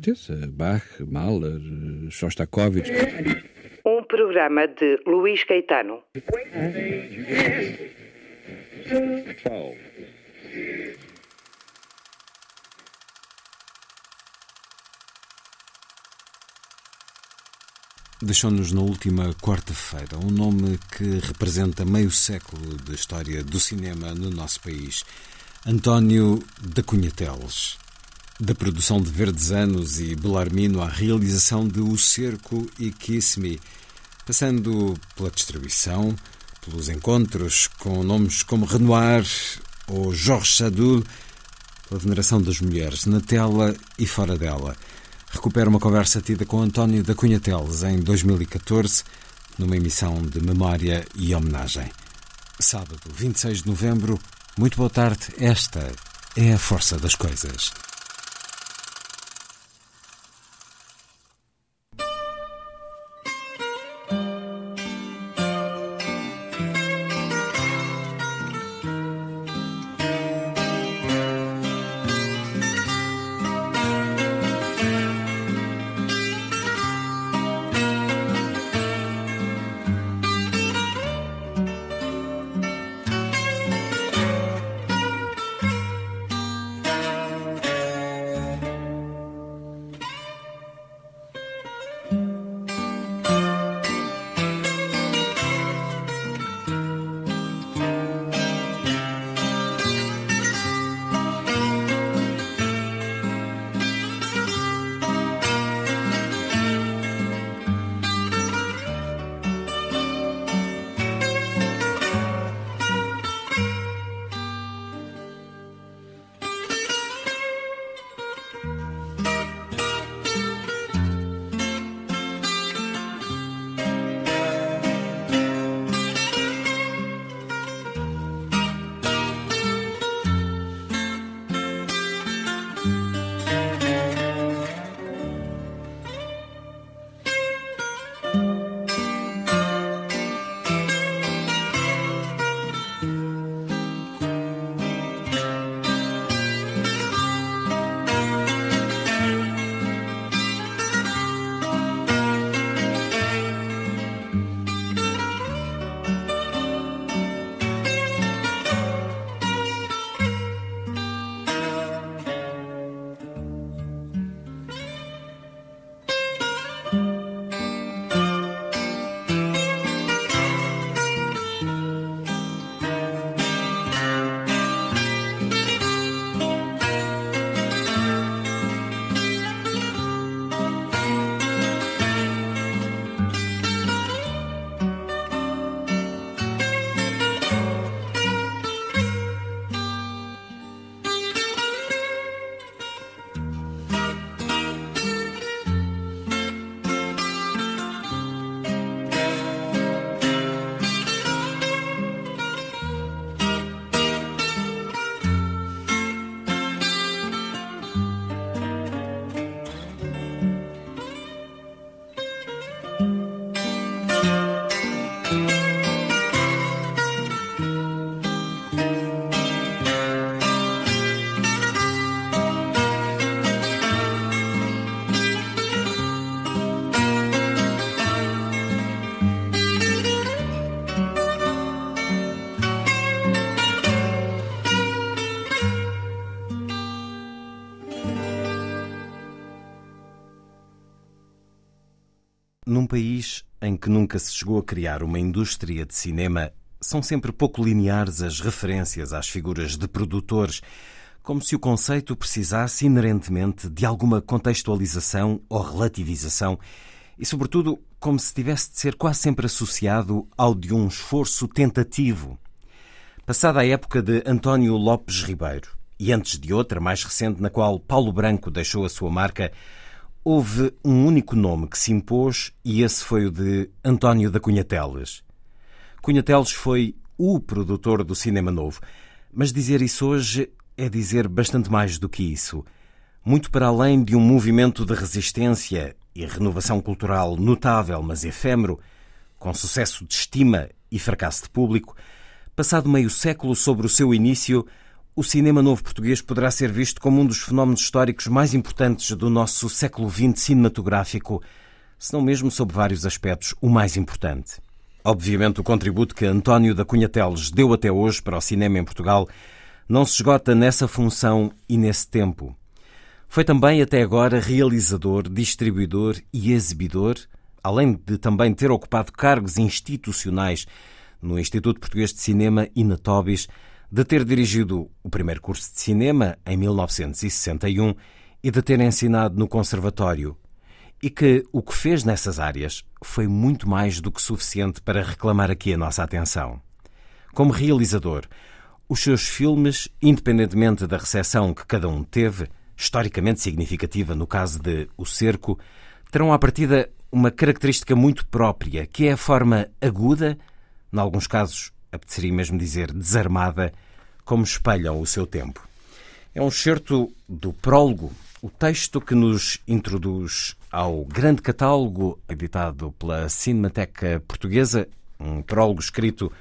Certeza. Bach, Mahler, Shostakovich. Um programa de Luís Caetano. Deixou-nos na última quarta-feira um nome que representa meio século de história do cinema no nosso país. António da Cunha Teles. Da produção de Verdes Anos e Belarmino à realização de O Cerco e Kiss Me, passando pela distribuição, pelos encontros com nomes como Renoir ou Georges Sadoul, pela veneração das mulheres na tela e fora dela. Recupera uma conversa tida com António da Cunha Teles em 2014, numa emissão de memória e homenagem. Sábado, 26 de novembro, muito boa tarde. Esta é a força das coisas. Num país em que nunca se chegou a criar uma indústria de cinema, são sempre pouco lineares as referências às figuras de produtores, como se o conceito precisasse inerentemente de alguma contextualização ou relativização e, sobretudo, como se tivesse de ser quase sempre associado ao de um esforço tentativo. Passada a época de António Lopes Ribeiro e antes de outra, mais recente, na qual Paulo Branco deixou a sua marca, houve um único nome que se impôs e esse foi o de António da Cunha Teles. Cunha Teles foi o produtor do cinema novo, mas dizer isso hoje é dizer bastante mais do que isso. Muito para além de um movimento de resistência e renovação cultural notável, mas efêmero, com sucesso de estima e fracasso de público, passado meio século sobre o seu início, o cinema novo português poderá ser visto como um dos fenómenos históricos mais importantes do nosso século XX cinematográfico, se não mesmo sob vários aspectos o mais importante. Obviamente, o contributo que António da Cunha Teles deu até hoje para o cinema em Portugal não se esgota nessa função e nesse tempo. Foi também até agora realizador, distribuidor e exibidor, além de também ter ocupado cargos institucionais no Instituto Português de Cinema e na Tobis, de ter dirigido o primeiro curso de cinema em 1961 e de ter ensinado no Conservatório, e que o que fez nessas áreas foi muito mais do que suficiente para reclamar aqui a nossa atenção. Como realizador, os seus filmes, independentemente da recepção que cada um teve, historicamente significativa no caso de O Cerco, terão à partida uma característica muito própria, que é a forma aguda, em alguns casos apeteceria mesmo dizer desarmada, como espelham o seu tempo. É um excerto do prólogo, o texto que nos introduz ao grande catálogo editado pela Cinemateca Portuguesa, um prólogo escrito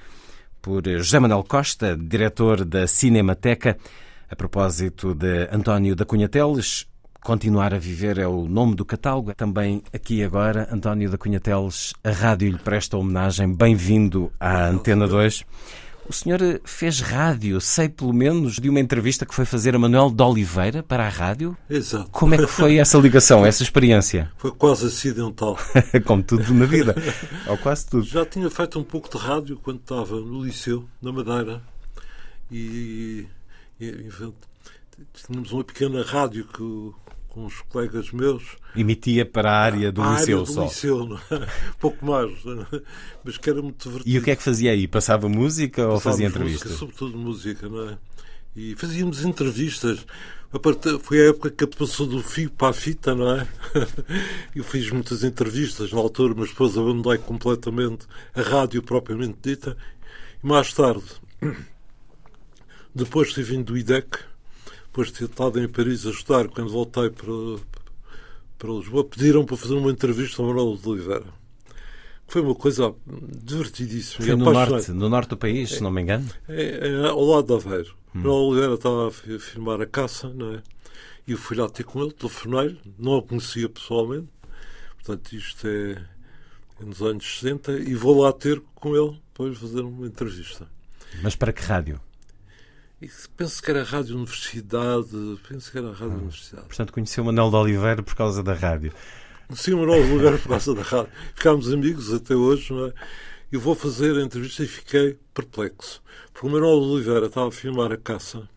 por José Manuel Costa, diretor da Cinemateca, a propósito de António da Cunha Teles, Continuar a Viver é o nome do catálogo. Também aqui agora, António da Cunha Teles, a rádio lhe presta homenagem. Bem-vindo à Antena 2. O senhor fez rádio, sei pelo menos de uma entrevista que foi fazer a Manuel de Oliveira para a rádio. Exato. Como é que foi essa ligação, essa experiência? Foi quase acidental. Como tudo na vida, ou quase tudo. Já tinha feito um pouco de rádio quando estava no liceu, na Madeira, e, e tínhamos uma pequena rádio que os colegas meus. Emitia para a área do a liceu área do só. liceu, é? pouco mais, mas que era muito divertido. E o que é que fazia aí? Passava música ou fazia entrevistas? Música, sobretudo música, não é? E fazíamos entrevistas. Foi a época que passou do fio para a fita, não é? Eu fiz muitas entrevistas na altura, mas depois abandonei completamente a rádio propriamente dita. E mais tarde, depois de vindo do IDEC, depois de ter estado em Paris a estudar, quando voltei para, para Lisboa, pediram para fazer uma entrevista ao Manuel de Oliveira. Foi uma coisa divertidíssima. Foi no norte, no norte do país, se não me engano? É, é, ao lado de Aveiro. Hum. Manuel Oliveira estava a filmar a caça, não é? E eu fui lá ter com ele, telefonei não o conhecia pessoalmente, portanto isto é, é nos anos 60, e vou lá ter com ele para fazer uma entrevista. Mas para que rádio? Penso que era a Rádio Universidade. Penso que era a Rádio ah, Universidade. Portanto, conheceu o Manuel de Oliveira por causa da rádio. Conheci o Manuel de Oliveira por causa da rádio. Ficámos amigos até hoje, não é? Eu vou fazer a entrevista e fiquei perplexo. Porque o Manuel de Oliveira estava a filmar a caça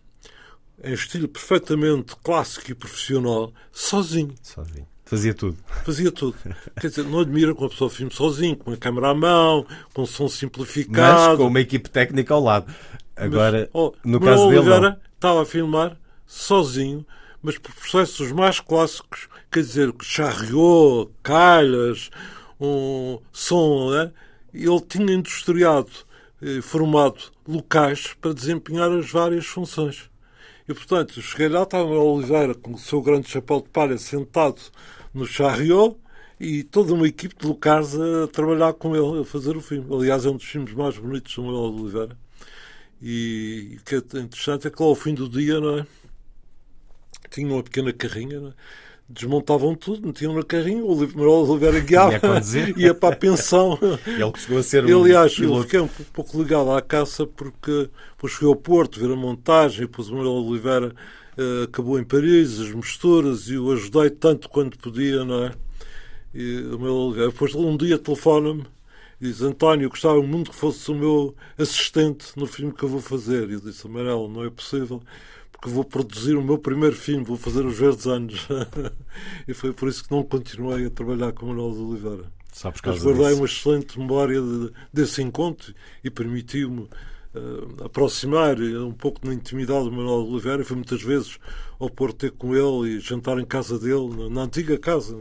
em estilo perfeitamente clássico e profissional, sozinho. Sozinho. Fazia tudo. Fazia tudo. Quer dizer, não admira quando a pessoa filme sozinho, com a câmera à mão, com som simplificado. Mas com uma equipe técnica ao lado. Agora, mas, oh, no caso dele, Oliveira estava a filmar sozinho, mas por processos mais clássicos, quer dizer, charriot, calhas, um som, né? ele tinha industriado, eh, formado locais para desempenhar as várias funções. E, portanto, cheguei lá, estava o Oliveira com o seu grande chapéu de palha sentado no charriot e toda uma equipe de locais a trabalhar com ele, a fazer o filme. Aliás, é um dos filmes mais bonitos do Manuel de Oliveira. E o que é interessante é que lá ao fim do dia, não é? Tinha uma pequena carrinha, não é? desmontavam tudo, metiam na carrinha, o Manuel Oliveira guiava, ia para a pensão. Ele chegou a ser um Aliás, eu fiquei um pouco ligado à caça porque depois fui ao Porto ver a montagem, depois o Manuel Oliveira uh, acabou em Paris, as misturas, e o ajudei tanto quanto podia, não é? E o Manuel Oliveira, depois um dia telefona-me diz António, gostava muito que fosse o meu assistente no filme que eu vou fazer. E eu disse, Amarelo, não é possível, porque vou produzir o meu primeiro filme, vou fazer os verdes anos. e foi por isso que não continuei a trabalhar com o Manuel de Oliveira. Só por causa Mas guardei disso. uma excelente memória de, desse encontro e permitiu-me uh, aproximar um pouco na intimidade do Manuel Oliveira. Fui muitas vezes ao Porto ter com ele e jantar em casa dele, na, na antiga casa.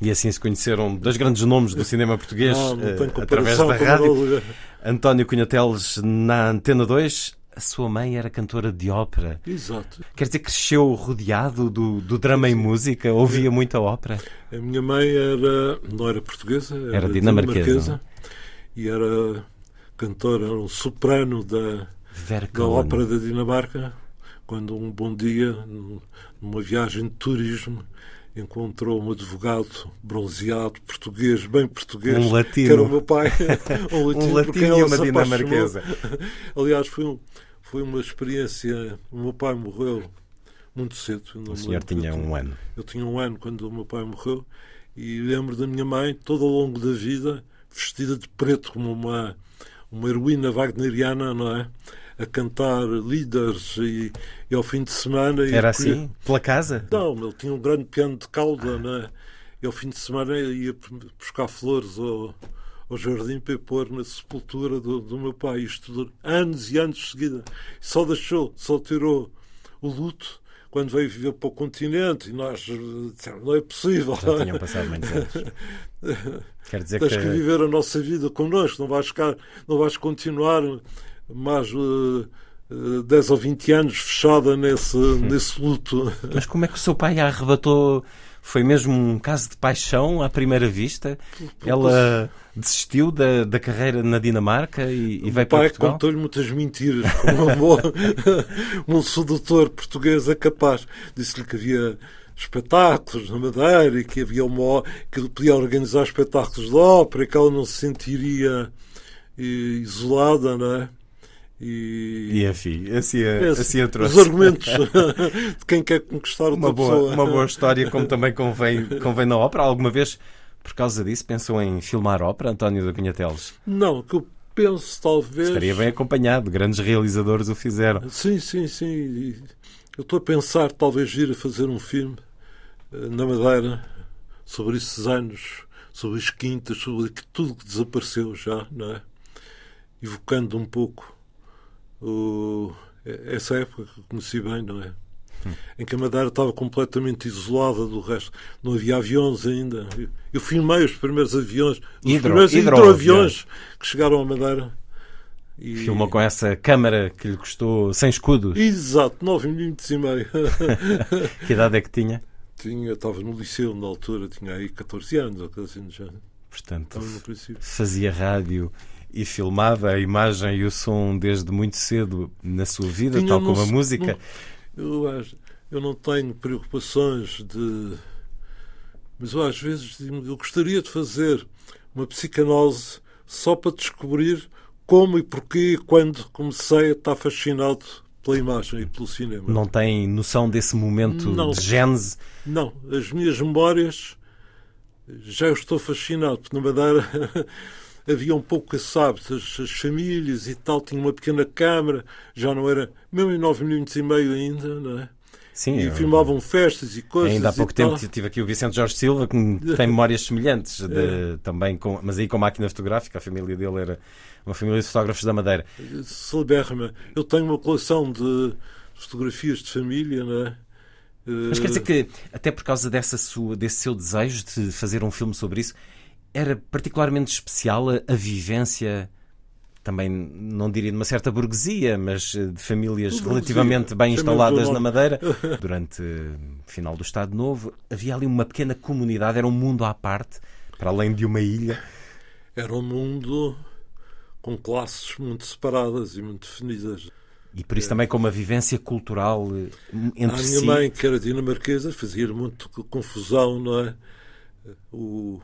E assim se conheceram dois grandes nomes do cinema português não, não uh, através da rádio. António Cunha Teles na Antena 2. A sua mãe era cantora de ópera. Exato. Quer dizer, cresceu rodeado do, do drama e música? Ouvia muita ópera? A minha mãe era, não era portuguesa, era, era dinamarquesa. dinamarquesa e era cantora, era um soprano da, da ópera da Dinamarca. Quando um bom dia, numa viagem de turismo, encontrou um advogado bronzeado, português, bem português, um latino. que era o meu pai. um latino, um latino e uma dinamarquesa. Aliás, foi, um, foi uma experiência. O meu pai morreu muito cedo. O senhor tinha um ano. Eu tinha um ano quando o meu pai morreu e lembro da minha mãe, todo ao longo da vida, vestida de preto, como uma, uma heroína wagneriana, não é? A cantar líderes e, e, ao fim de semana. Era assim? Pela casa? Não, ele tinha um grande piano de cauda, né? E ao fim de semana ia buscar flores ao, ao jardim para pôr na sepultura do, do meu pai. Isto anos e anos de seguida. Só deixou, só tirou o luto quando veio viver para o continente e nós disseram, não é possível. Já tinham passado muitos anos. Quer dizer Tens que... que viver a nossa vida connosco, não vais, ficar, não vais continuar mais uh, uh, 10 ou 20 anos fechada nesse, nesse luto. Mas como é que o seu pai a arrebatou? Foi mesmo um caso de paixão à primeira vista? Ela desistiu da, da carreira na Dinamarca e, e veio para Portugal? contou-lhe muitas mentiras, como um, bom, um sedutor português é capaz. Disse-lhe que havia espetáculos na Madeira e que havia uma que ele podia organizar espetáculos de ópera e que ela não se sentiria eh, isolada, não é? E, e enfim, assim, assim trouxe. Os argumentos de quem quer conquistar uma boa, pessoa. Uma boa história, como também convém, convém na ópera. Alguma vez, por causa disso, pensou em filmar ópera, António da Cunha Teles? Não, que eu penso, talvez. Estaria bem acompanhado, grandes realizadores o fizeram. Sim, sim, sim. Eu estou a pensar, talvez, ir a fazer um filme eh, na Madeira sobre esses anos, sobre as quintas, sobre tudo que desapareceu já, não é? Evocando um pouco o, essa época que conheci bem, não é? Hum. Em que a Madeira estava completamente isolada do resto. Não havia aviões ainda. Eu, eu filmei os primeiros aviões, os Hidro, primeiros hidroaviões que chegaram à Madeira. E... Filmou com essa câmara que lhe custou sem escudos. Exato, 9 minutos e meio. que idade é que tinha? Tinha, estava no liceu na altura, tinha aí 14 anos ou coisa assim já. Portanto, fazia rádio e filmava a imagem e o som desde muito cedo na sua vida, Tinha, tal como a música. Não, eu, eu não tenho preocupações de. Mas eu, às vezes eu gostaria de fazer uma psicanálise só para descobrir como e porquê e quando comecei a estar fascinado pela imagem e pelo cinema. Não tem noção desse momento não, de gênese? Não, as minhas memórias já estou fascinado, porque na Madeira havia um pouco, sabe, as, as, famílias e tal, tinha uma pequena câmara, já não era, mesmo em nove minutos e meio ainda, não é? Sim, e eu, filmavam festas e coisas. Ainda há pouco tempo tal. tive aqui o Vicente Jorge Silva, que tem memórias semelhantes, de, é. também com, mas aí com máquina fotográfica, a família dele era uma família de fotógrafos da Madeira. Celebérrima. Eu tenho uma coleção de fotografias de família, não é? Mas quer dizer que, até por causa dessa sua, desse seu desejo de fazer um filme sobre isso, era particularmente especial a, a vivência também não diria de uma certa burguesia, mas eh, de famílias burguesia. relativamente bem instaladas na Madeira. Durante o final do Estado Novo, havia ali uma pequena comunidade, era um mundo à parte, para além de uma ilha. Era um mundo com classes muito separadas e muito definidas. E por isso também com uma vivência cultural eh, entre si. A minha mãe, que era dinamarquesa, fazia muito confusão, não é? O,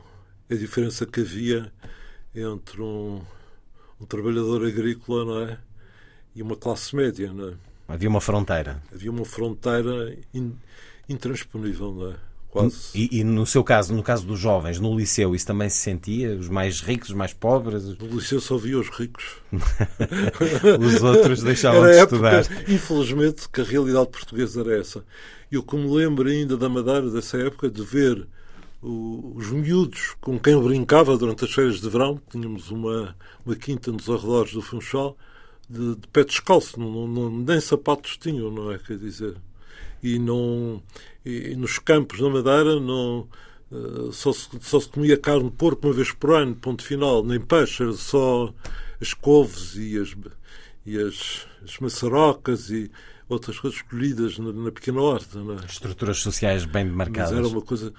a diferença que havia entre um, um trabalhador agrícola não é? e uma classe média. Não é? Havia uma fronteira. Havia uma fronteira in, intransponível, não é? Quase. E, e, no seu caso, no caso dos jovens, no liceu, isso também se sentia? Os mais ricos, os mais pobres? No liceu só via os ricos. os outros deixavam era de estudar. Época, infelizmente, que a realidade portuguesa era essa. Eu, como lembro ainda da Madeira, dessa época, de ver os miúdos com quem eu brincava durante as férias de verão, tínhamos uma, uma quinta nos arredores do Funchal, de, de pé descalço, não, não, nem sapatos tinham, não é? Quer dizer, e, não, e, nos campos da Madeira não, uh, só, se, só se comia carne de porco uma vez por ano, ponto final, nem peixe, só as couves e as, e as, as maçarocas e outras coisas colhidas na, na pequena horta. É? Estruturas sociais bem demarcadas. Mas era uma coisa.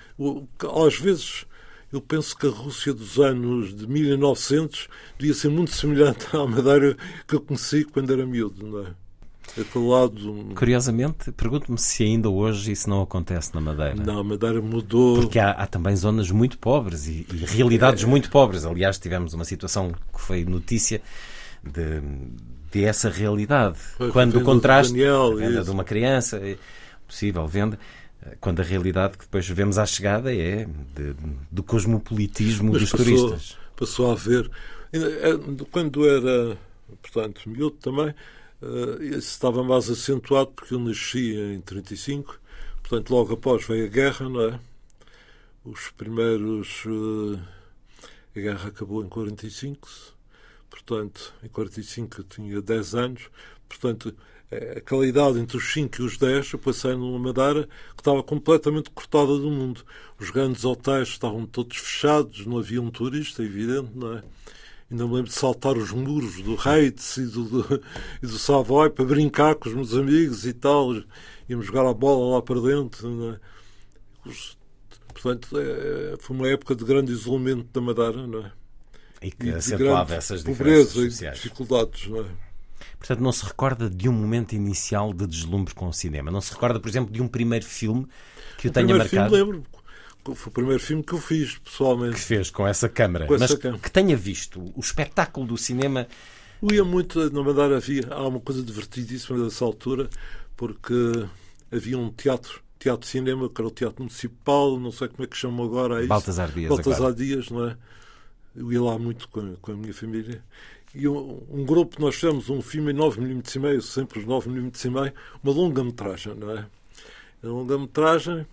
Às vezes eu penso que a Rússia dos anos de 1900 devia ser muito semelhante à Madeira que eu conheci quando era miúdo, não é? Aquele lado... Curiosamente, pergunto-me se ainda hoje isso não acontece na Madeira. Não, a Madeira mudou. Porque há, há também zonas muito pobres e, e realidades é. muito pobres. Aliás, tivemos uma situação que foi notícia de, de essa realidade. Foi, quando o contraste Daniel, a venda de uma criança, é possível venda, quando a realidade que depois vemos à chegada é de, do cosmopolitismo Mas dos passou, turistas. Passou a ver. É, quando era, portanto, miúdo também, uh, estava mais acentuado porque eu nasci em 35, portanto, logo após veio a guerra, não é? Os primeiros. Uh, a guerra acabou em 45, portanto, em 45 eu tinha 10 anos, portanto, é, aquela idade entre os 5 e os 10, eu passei numa Madeira que estava completamente cortada do mundo. Os grandes hotéis estavam todos fechados, não havia um turista, é evidente, não é? Ainda me lembro de saltar os muros do Reitz e do, do, e do Savoy para brincar com os meus amigos e tal. Íamos jogar a bola lá para dentro. É? Os, portanto, é, foi uma época de grande isolamento da Madeira, não é? E que e acentuava essas diferenças pobreza sociais. e dificuldades, não é? Portanto, não se recorda de um momento inicial de deslumbre com o cinema? Não se recorda, por exemplo, de um primeiro filme que o, o tenha marcado? Filme, lembro. Foi o primeiro filme que eu fiz, pessoalmente. Que fez com essa câmara. Com Mas câmara. que tenha visto o espetáculo do cinema. Eu ia muito, na Madeira havia, há uma coisa divertidíssima dessa altura, porque havia um teatro, teatro cinema, que era o Teatro Municipal, não sei como é que chama agora. É isso. Baltasar Dias. Baltasar Dias, não é? Eu ia lá muito com a, com a minha família e um, um, grupo, nós fizemos um filme em 9mm e meio, sempre os 9mm e meio, uma longa-metragem, não é? A longa-metragem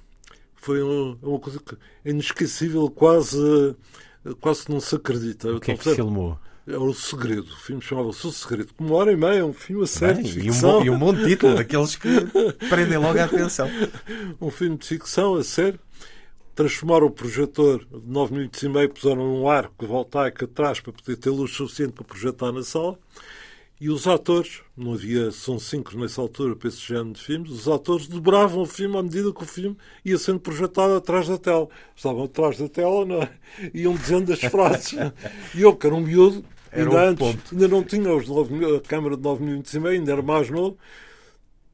foi uma, uma coisa que é inesquecível, quase, quase não se acredita. O que é que filmou? É o Segredo. O filme chamava-se O Segredo. Com uma hora e meia, um filme a sério de ficção. E um, e um bom título, daqueles que prendem logo a atenção. um filme de ficção a sério transformaram o projetor de 9 minutos e meio, puseram um arco voltaico atrás para poder ter luz suficiente para projetar na sala. E os atores, não havia som cinco nessa altura para esse género de filmes, os atores dobravam o filme à medida que o filme ia sendo projetado atrás da tela. Estavam atrás da tela, não é? iam dizendo as frases. E eu, que era um miúdo, era ainda um antes, ponto. ainda não tinha os 9, a câmara de 9 minutos e meio, ainda era mais novo,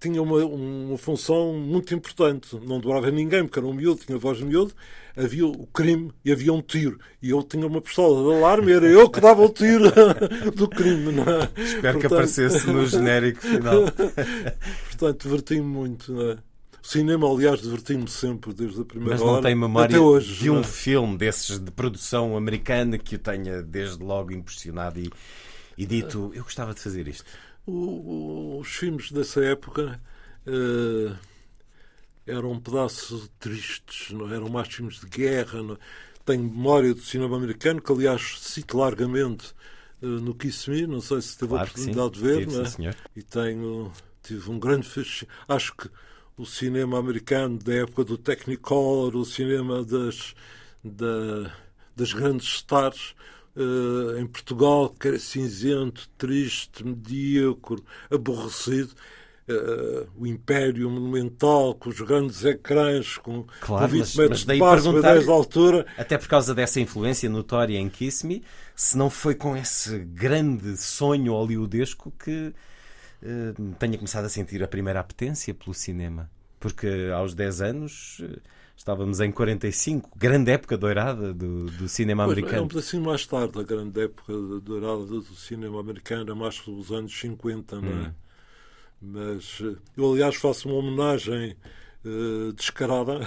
tinha uma, uma função muito importante. Não durava ninguém, porque era um miúdo, tinha voz de miúdo. Havia o crime e havia um tiro. E eu tinha uma pistola de alarme, era eu que dava o tiro do crime. Não é? Espero Portanto... que aparecesse no genérico final. Portanto, diverti-me muito. Não é? O cinema, aliás, diverti-me sempre desde a primeira Mas não hora tem memória hoje, de um não? É? filme desses de produção americana que o tenha desde logo impressionado e, e dito: Eu gostava de fazer isto o, os filmes dessa época uh, eram um pedaço tristes, não eram mais filmes de guerra. Não. Tenho memória do cinema americano, que aliás cito largamente uh, no Kiss Me, não sei se teve claro a oportunidade de ver, tive, não é? Sim, e tenho, tive um grande Acho que o cinema americano da época do Technicolor, o cinema das, da, das grandes stars, uh, em Portugal, que era cinzento, triste, medíocre, aborrecido. Uh, o Império Monumental, com os grandes ecrãs, com, claro, com 20 mas, metros mas daí de passo, 10 de altura. Até por causa dessa influência notória em Kiss Me, se não foi com esse grande sonho hollywoodesco que uh, tenha começado a sentir a primeira apetência pelo cinema. Porque aos 10 anos Estávamos em 45, grande época dourada do, do cinema pois, americano. É um pedacinho mais tarde, a grande época dourada do cinema americano, é mais dos anos 50, não é? Hum. Mas eh, eu, aliás, faço uma homenagem uh, descarada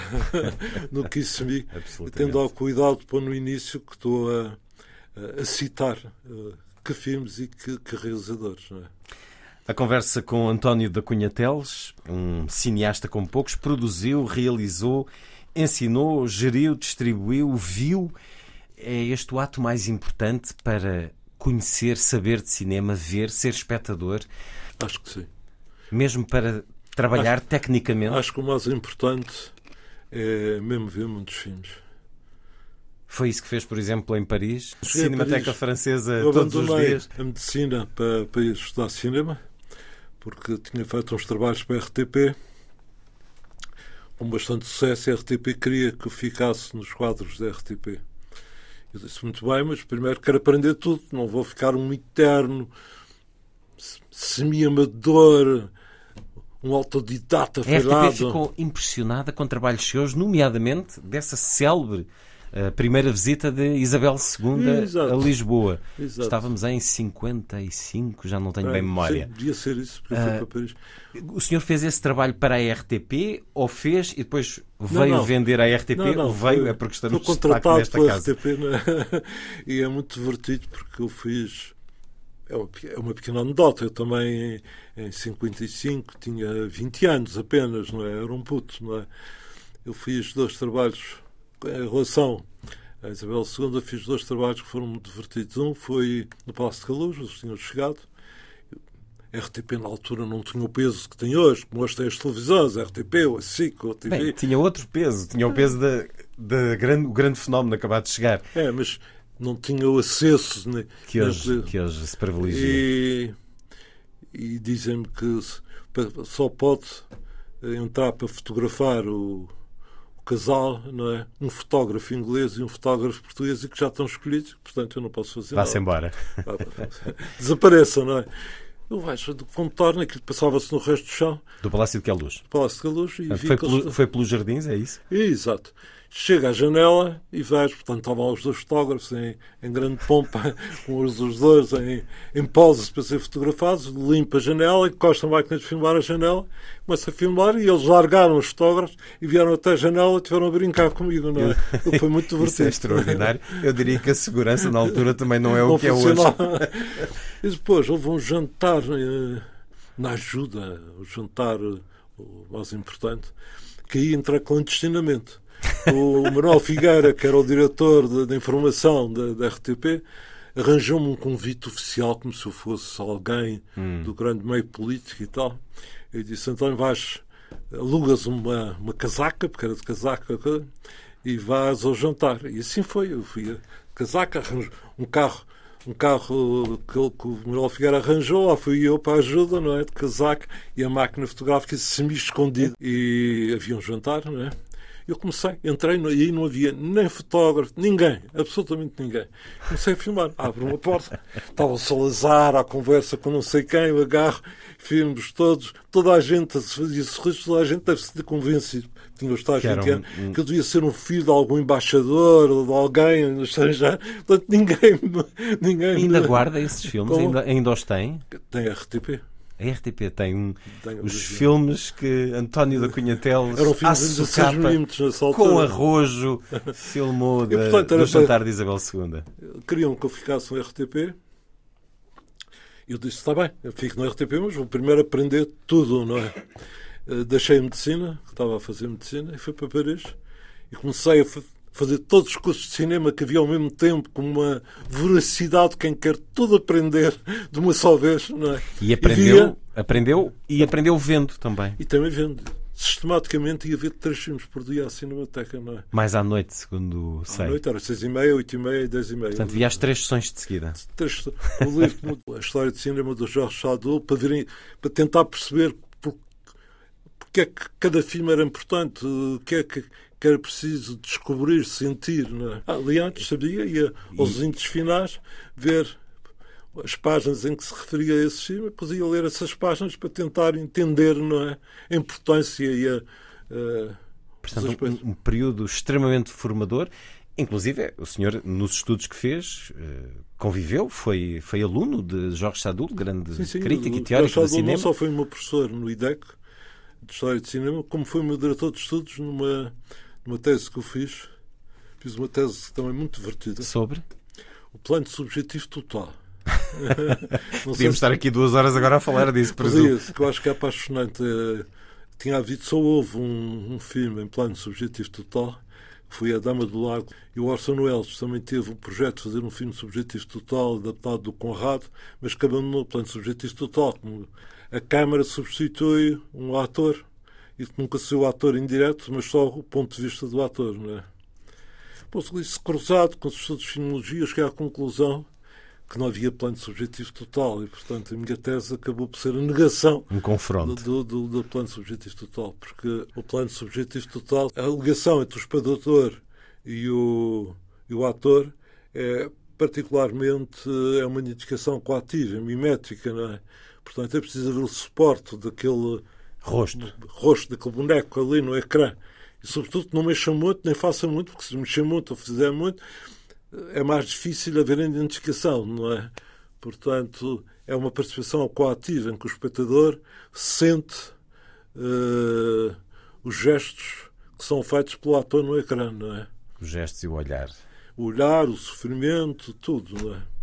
no Kiss Me, tendo ao cuidado de pôr no início que estou a, a citar uh, que filmes e que, que realizadores, não é? A conversa com António da Cunha Teles, um cineasta como poucos, produziu, realizou ensinou, geriu, distribuiu, viu. É este o ato mais importante para conhecer, saber de cinema, ver, ser espectador? Acho que sim. Mesmo para trabalhar acho, tecnicamente? Acho que o mais importante é mesmo ver muitos filmes. Foi isso que fez, por exemplo, em Paris? Cheguei Cinemateca Paris. Francesa Eu todos os dias? a medicina para, para estudar cinema, porque tinha feito uns trabalhos para a RTP com bastante sucesso. A RTP queria que ficasse nos quadros da RTP. Eu disse muito bem, mas primeiro quero aprender tudo, não vou ficar um eterno semi-amador, um autodidata A RTP ficou impressionada com trabalhos seus, nomeadamente dessa célebre uh, primeira visita de Isabel II Exato. a Lisboa. Exato. Estávamos em 55, já não tenho bem Sim, memória. devia ser isso, porque Ah, para Paris. O senhor fez esse trabalho para a RTP ou fez e depois veio não. vender à RTP? Não, não, veio foi- é porque estamos de contratado nesta pela casa. RTP né? e é muito divertido porque eu fiz. É uma, é pequena anedota. Eu também, em, em 55, tinha 20 anos apenas, não é? Era um puto, não é? Eu fiz dois trabalhos em relação à Isabel II. Fiz dois trabalhos que foram muito divertidos. Um foi no Palácio de Caluz, eles tinham chegado. A RTP na altura não tinha o peso que tem hoje, como hoje tem as televisões, a RTP, a SIC, ou a TV. Bem, tinha outro peso, tinha o peso da, da grande, o grande fenómeno acabado de chegar, É, mas não tinha o acesso né, que hoje, né, que hoje se privilegia. e, e dizem-me que só pode entrar para fotografar o casal, não é? Um fotógrafo inglês e um fotógrafo português e que já estão escolhidos, portanto eu não posso fazer Vá-se nada. embora. Desapareçam, não é? Eu vejo de contorno aquilo que passava-se no resto do chão, Do Palácio de Queluz. Palácio de Caluz, e Foi, pelo- foi pelos jardins, é isso? Exato. Chega à janela e vejo, portanto, estavam os dois fotógrafos em, em grande pompa, com os, dois em, em poses para ser fotografados, limpa a janela, encosta a máquina de filmar a janela, começa a filmar e eles largaram os fotógrafos e vieram até a janela e tiveram a brincar comigo, não é? Aquilo Foi muito divertido. Isso é extraordinário. Eu diria que a segurança na altura também não é o Não que é hoje. E depois houve um jantar eh, na ajuda, o jantar eh, o mais importante, que aí entra clandestinamente. O Manuel Figueira, que era o diretor de, de informação da, da RTP, arranjou-me um convite oficial, como se eu fosse alguém do grande meio político e tal. Eu disse, António, vais, alugas uma, uma casaca, porque era de casaca, e vais ao jantar. E assim foi. Eu fui a casaca, um carro um carro que, o Manuel Figueira arranjou, lá fui eu para a ajuda, não é? De casaco e a máquina fotográfica semi-escondida. E havia um jantar, não é? Eu comecei, entrei e aí não havia nem fotógrafo, ninguém, absolutamente ninguém. Comecei a filmar, abro uma porta, estava o Salazar à conversa com não sei quem, eu agarro, filmos todos, toda a gente fazia sorrisos, toda a gente deve-se ter convencido, tinha os tais Que era 20 um- anos, um- que eu devia ser um filho de algum embaixador ou de alguém no estrangeiro. Portanto, ninguém, me- ninguém Ainda guarda esses filmes? Como? Ainda, ainda os tem? Tem RTP. A RTP tem um, Tem os filmes que António da Cunhatel Eram à filmes de 16 socapa, milímetros nessa altura. com arrojo filmou da, portanto, era do jantar para- de Isabel II. Queriam que eu ficasse no RTP. Eu disse, está bem, eu fico no RTP, mas vou primeiro aprender tudo, não é? Eh, Deixei a medicina, que estava a fazer medicina, e fui para Paris. E comecei a fazer todos os cursos de cinema que havia ao mesmo tempo, com uma voracidade de quem quer tudo aprender de uma só vez, não é? E aprendeu, via- aprendeu e aprendeu vendo também. E também vendo. Sistematicamente ia ver três filmes por dia à Cinemateca, não é? Mais à noite, segundo À sei. noite era seis e meia, oito e meia, dez e meia. Portanto, via as três sessões de seguida. Três- o livro A História de Cinema do Jorge Chadot para, verem, para tentar perceber por, porque é que cada filme era importante, o que é que, que era preciso descobrir, sentir. Não é? Ali antes sabia, ia aos índices finais ver as páginas em que se referia a esse filme, depois ia ler essas páginas para tentar entender não é? a importância e a. a os Portanto, um, um período extremamente formador. Inclusive, o senhor, nos estudos que fez, eh, conviveu, foi, foi aluno de Jorge Sadul, grande Sim, sim, crítico e teórico do Chadot cinema. Não só foi meu professor no IDEC, de História de Cinema, como foi meu diretor de estudos numa, numa tese que eu fiz. Fiz uma tese também muito divertida. Sobre? O plano subjetivo total. Podíamos estar aqui duas horas agora a falar disso. Podia, que eu acho que é apaixonante. Eh, Tinha havido, só houve um, um filme em plano subjetivo total, que que foi A Dama do Lago. E o Orson Welles também teve o projeto de fazer um filme subjetivo total, adaptado do Conrado, mas que abandonou o plano subjetivo total. A Câmara substitui um ator, e nunca se o ator indireto, mas só o ponto de vista do ator. Não é? Pois isso cruzado com os estudos de filmologia, cheguei à conclusão que não havia plano subjetivo total e, portanto, a minha tese acabou por ser a negação um confronto. Do, do, do, plano subjetivo total, porque o plano subjetivo total, a ligação entre o espectador e o, e o ator é particularmente é uma identificação coativa, mimética, não é? Portanto, é preciso haver o suporte daquele rosto, rosto daquele boneco ali no ecrã. E, sobretudo, não mexa muito, nem faça muito, porque se mexer muito ou fizer muito, é mais difícil haver identificação, não é? Portanto, é uma participação coativa em que o espectador sente uh, os gestos que são feitos pelo ator no ecrã, não é? Os gestos e o olhar. O olhar, o sofrimento, tudo, não é?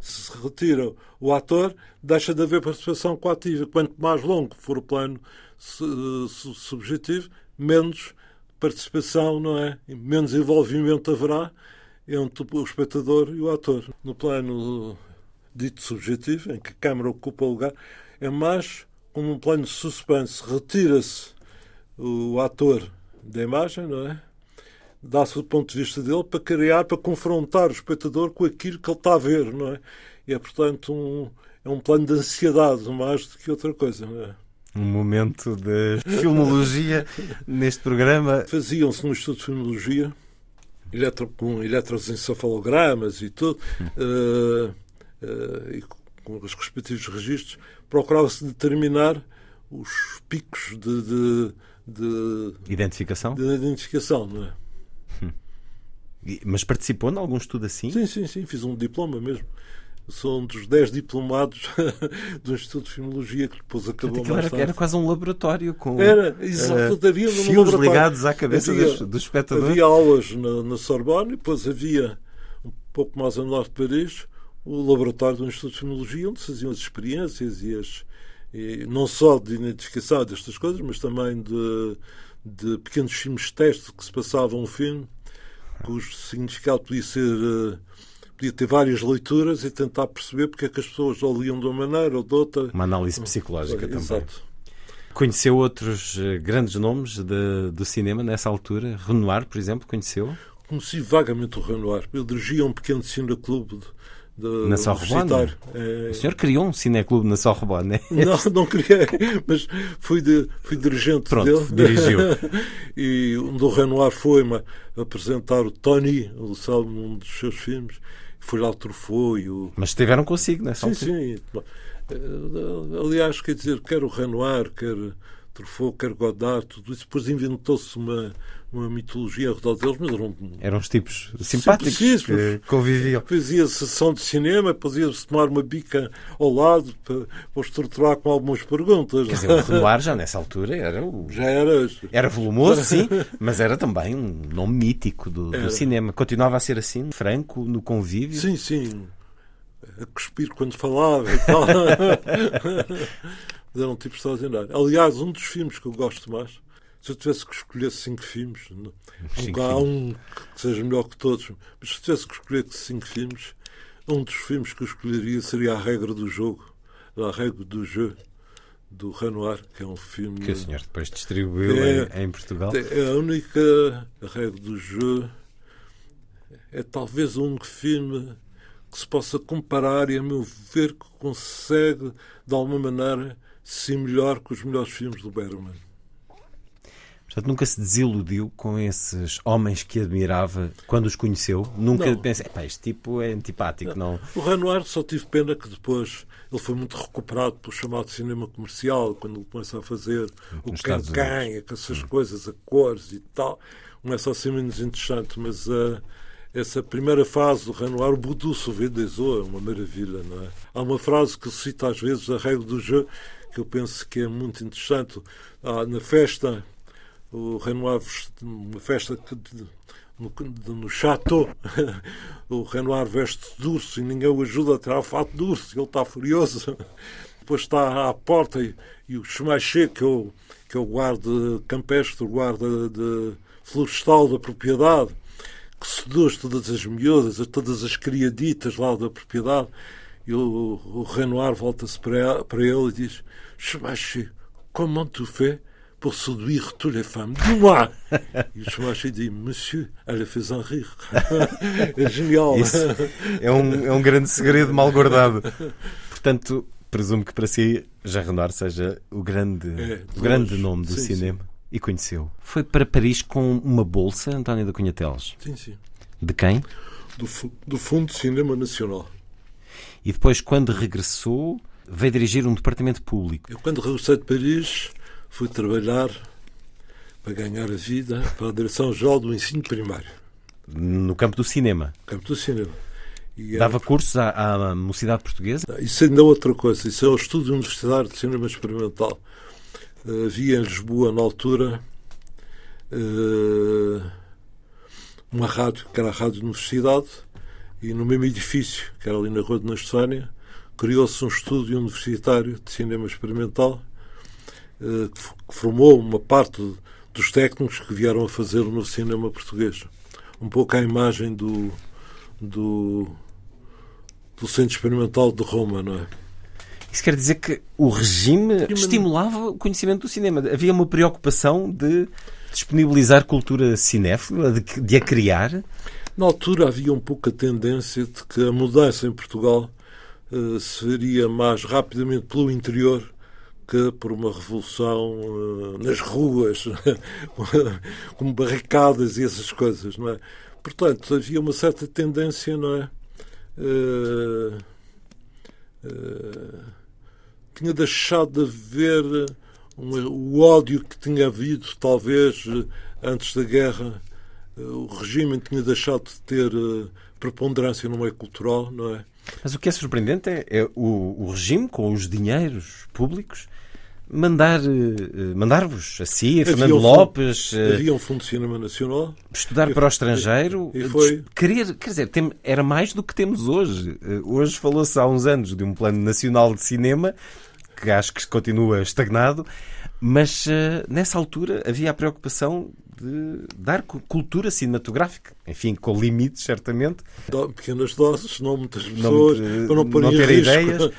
Se retira o ator, deixa de haver participação coativa. Quanto mais longo for o plano subjetivo, menos participação, não é? Menos envolvimento haverá entre o espectador e o ator. No plano dito subjetivo, em que a câmara ocupa o lugar, é mais como um plano de suspense. Retira-se o ator da imagem, não é? Dá-se o ponto de vista dele para criar, para confrontar o espectador com aquilo que ele está a ver, não é? E é, portanto, um, é um plano de ansiedade mais do que outra coisa, não é? Um momento de filmologia neste programa. Faziam-se no estudo de filmologia eletro, com eletroencefalogramas e tudo, uh, uh, e com os respectivos registros, procurava-se determinar os picos de, de, de, identificação. De identificação, não é? Mas participou em algum estudo assim? Sim, sim, sim, fiz um diploma mesmo sou um dos 10 diplomados do Instituto de Filmologia que depois acabou mais era, era, quase um laboratório com era, exato, uh, havia fios ligados à cabeça havia, dos, dos espectadores. Havia aulas na, na Sorbonne e depois havia, um pouco mais a norte de Paris, o laboratório do Instituto de Filmologia, onde se faziam as experiências e as e não só de identificação destas coisas, mas também de, de pequenos filmes de teste que se passavam um filme, cujo significado podia ser uh, podia ter várias leituras e tentar perceber porque é que as pessoas ou liam de uma maneira ou de outra. Uma análise psicológica é, também. Exato. Conheceu outros eh, grandes nomes de, do cinema nessa altura? Renoir, por exemplo, conheceu? Conheci vagamente o Renoir. Eu dirigia um pequeno cineclube de, na Sorbonne? É... O senhor criou um cineclube na Sorbonne, é? Não, não criei, mas fui, de, fui dirigente Pronto, dele. dirigiu. e um do Renoir foi-me apresentar o Tony, um dos seus filmes, foi lá o Truffaut e o... Mas estiveram consigo sim, altura? Sim, sim. Eh, aliás, quer dizer, quer o Renoir, quer Truffaut, quer Godard, tudo isso. Depois inventou-se uma, uma mitologia ao redor deles, mas eram... Eram os tipos simpáticos que conviviam. Fazia sessão de cinema, depois ia-se tomar uma bica ao lado para, para estruturar com algumas perguntas. Quer dizer, o Renoir já nessa altura era o... Já era... Era volumoso, sim, mas era também um nome mítico do, do cinema. Continuava a ser assim, franco, no convívio? Sim, sim. A cuspir quando falava e tal. era um tipo extraordinário. Aliás, um dos filmes que eu gosto mais se eu tivesse que escolher cinco filmes, não, cinco há um que seja melhor que todos, mas se eu tivesse que escolher cinco filmes, um dos filmes que eu escolheria seria A Regra do Jogo, A Regra do Jeu, do Renoir, que é um filme. Que o senhor depois distribuiu é, em, em, Portugal. É a única a regra do jeu. É talvez um filme que se possa comparar e, a meu ver, que consegue, de alguma maneira, ser melhor que os melhores filmes do Bergman. Portanto, nunca se desiludiu com esses homens que admirava quando os conheceu? Nunca não. pensei, este tipo é antipático, não. não. O Renoir só tive pena que depois ele foi muito recuperado pelo chamado cinema comercial, quando ele começa a fazer Nos o quem-quem, com essas coisas, a cores e tal. Começa a ser menos interessante, mas uh, essa primeira fase do Renoir, o Boudou Sauvedezou, é uma maravilha, não é? Há uma frase que cita às vezes a regra do jogo, que eu penso que é muito interessante. Ah, na festa o Renoir, uma festa que, no, no chateau, o Renoir veste de urso e ninguém o ajuda a tirar o fato de urso, ele está furioso. Depois está à porta e, e o Schmeichê, que é o, que é o guarda campestre, o guarda de florestal da propriedade, que seduz todas as miúdas, todas as criaditas lá da propriedade. E o, o Renoir volta-se para, para ele e diz: Chemachi, comment tu fais pour séduire toutes les femmes Dis-moi E o Chemachi diz: Monsieur, elle fait un rire. é genial. Isso é um, é um grande segredo mal guardado. Portanto, presumo que para si Jean Renoir seja o grande, É, o grande nome do Sim, cinema. E conheceu. Foi para Paris com uma bolsa, António da Cunha Teles. Sim, sim. De quem? Do, do Fundo de Cinema Nacional. E depois, quando regressou, veio dirigir um departamento público. Eu, quando regressei de Paris, fui trabalhar para ganhar a vida para a Direção-Geral do Ensino Primário, No campo do cinema. campo do cinema. E era- Dava cursos à, à mocidade portuguesa. Isso ainda é outra coisa. Isso é o estudo universitário de cinema experimental. Eh, havia em Lisboa, na altura, eh, uma rádio, que era a Rádio Universidade, e no mesmo edifício, que era ali na Rua de Nastónia, criou-se um estúdio universitário de cinema experimental eh, que formou uma parte dos técnicos que vieram a fazer o novo cinema português. Um pouco à imagem do, do, do Centro Experimental de Roma, não é? Isso quer dizer que o regime estimulava o conhecimento do cinema. Havia uma preocupação de disponibilizar cultura cinéfila, de, de a criar. Na altura havia um pouco a tendência de que a mudança em Portugal eh, se faria mais rapidamente pelo interior que por uma revolução eh, nas ruas, com barricadas e essas coisas, não é? Portanto, havia uma certa tendência, não é? Eh, tinha deixado de haver um- o ódio que tinha havido, talvez, antes da guerra. O regime tinha deixado de ter preponderância no meio cultural, não é? Mas o que é surpreendente é, é o, o regime, com os dinheiros públicos, mandar, eh, mandar-vos, a si, a Fernando Havia um fundo- Lopes, eh, Havia um Fundo de Cinema Nacional. estudar e- para o estrangeiro. e foi- Querer, quer dizer, tem- era mais do que temos hoje. Eh, Hoje falou-se há uns anos de um plano nacional de cinema, que acho que continua estagnado, mas eh, nessa altura havia a preocupação de dar cu- cultura cinematográfica, enfim, com limites, certamente, Pequenas doses, não muitas não, pessoas, eh, para não não ter risco. ideias.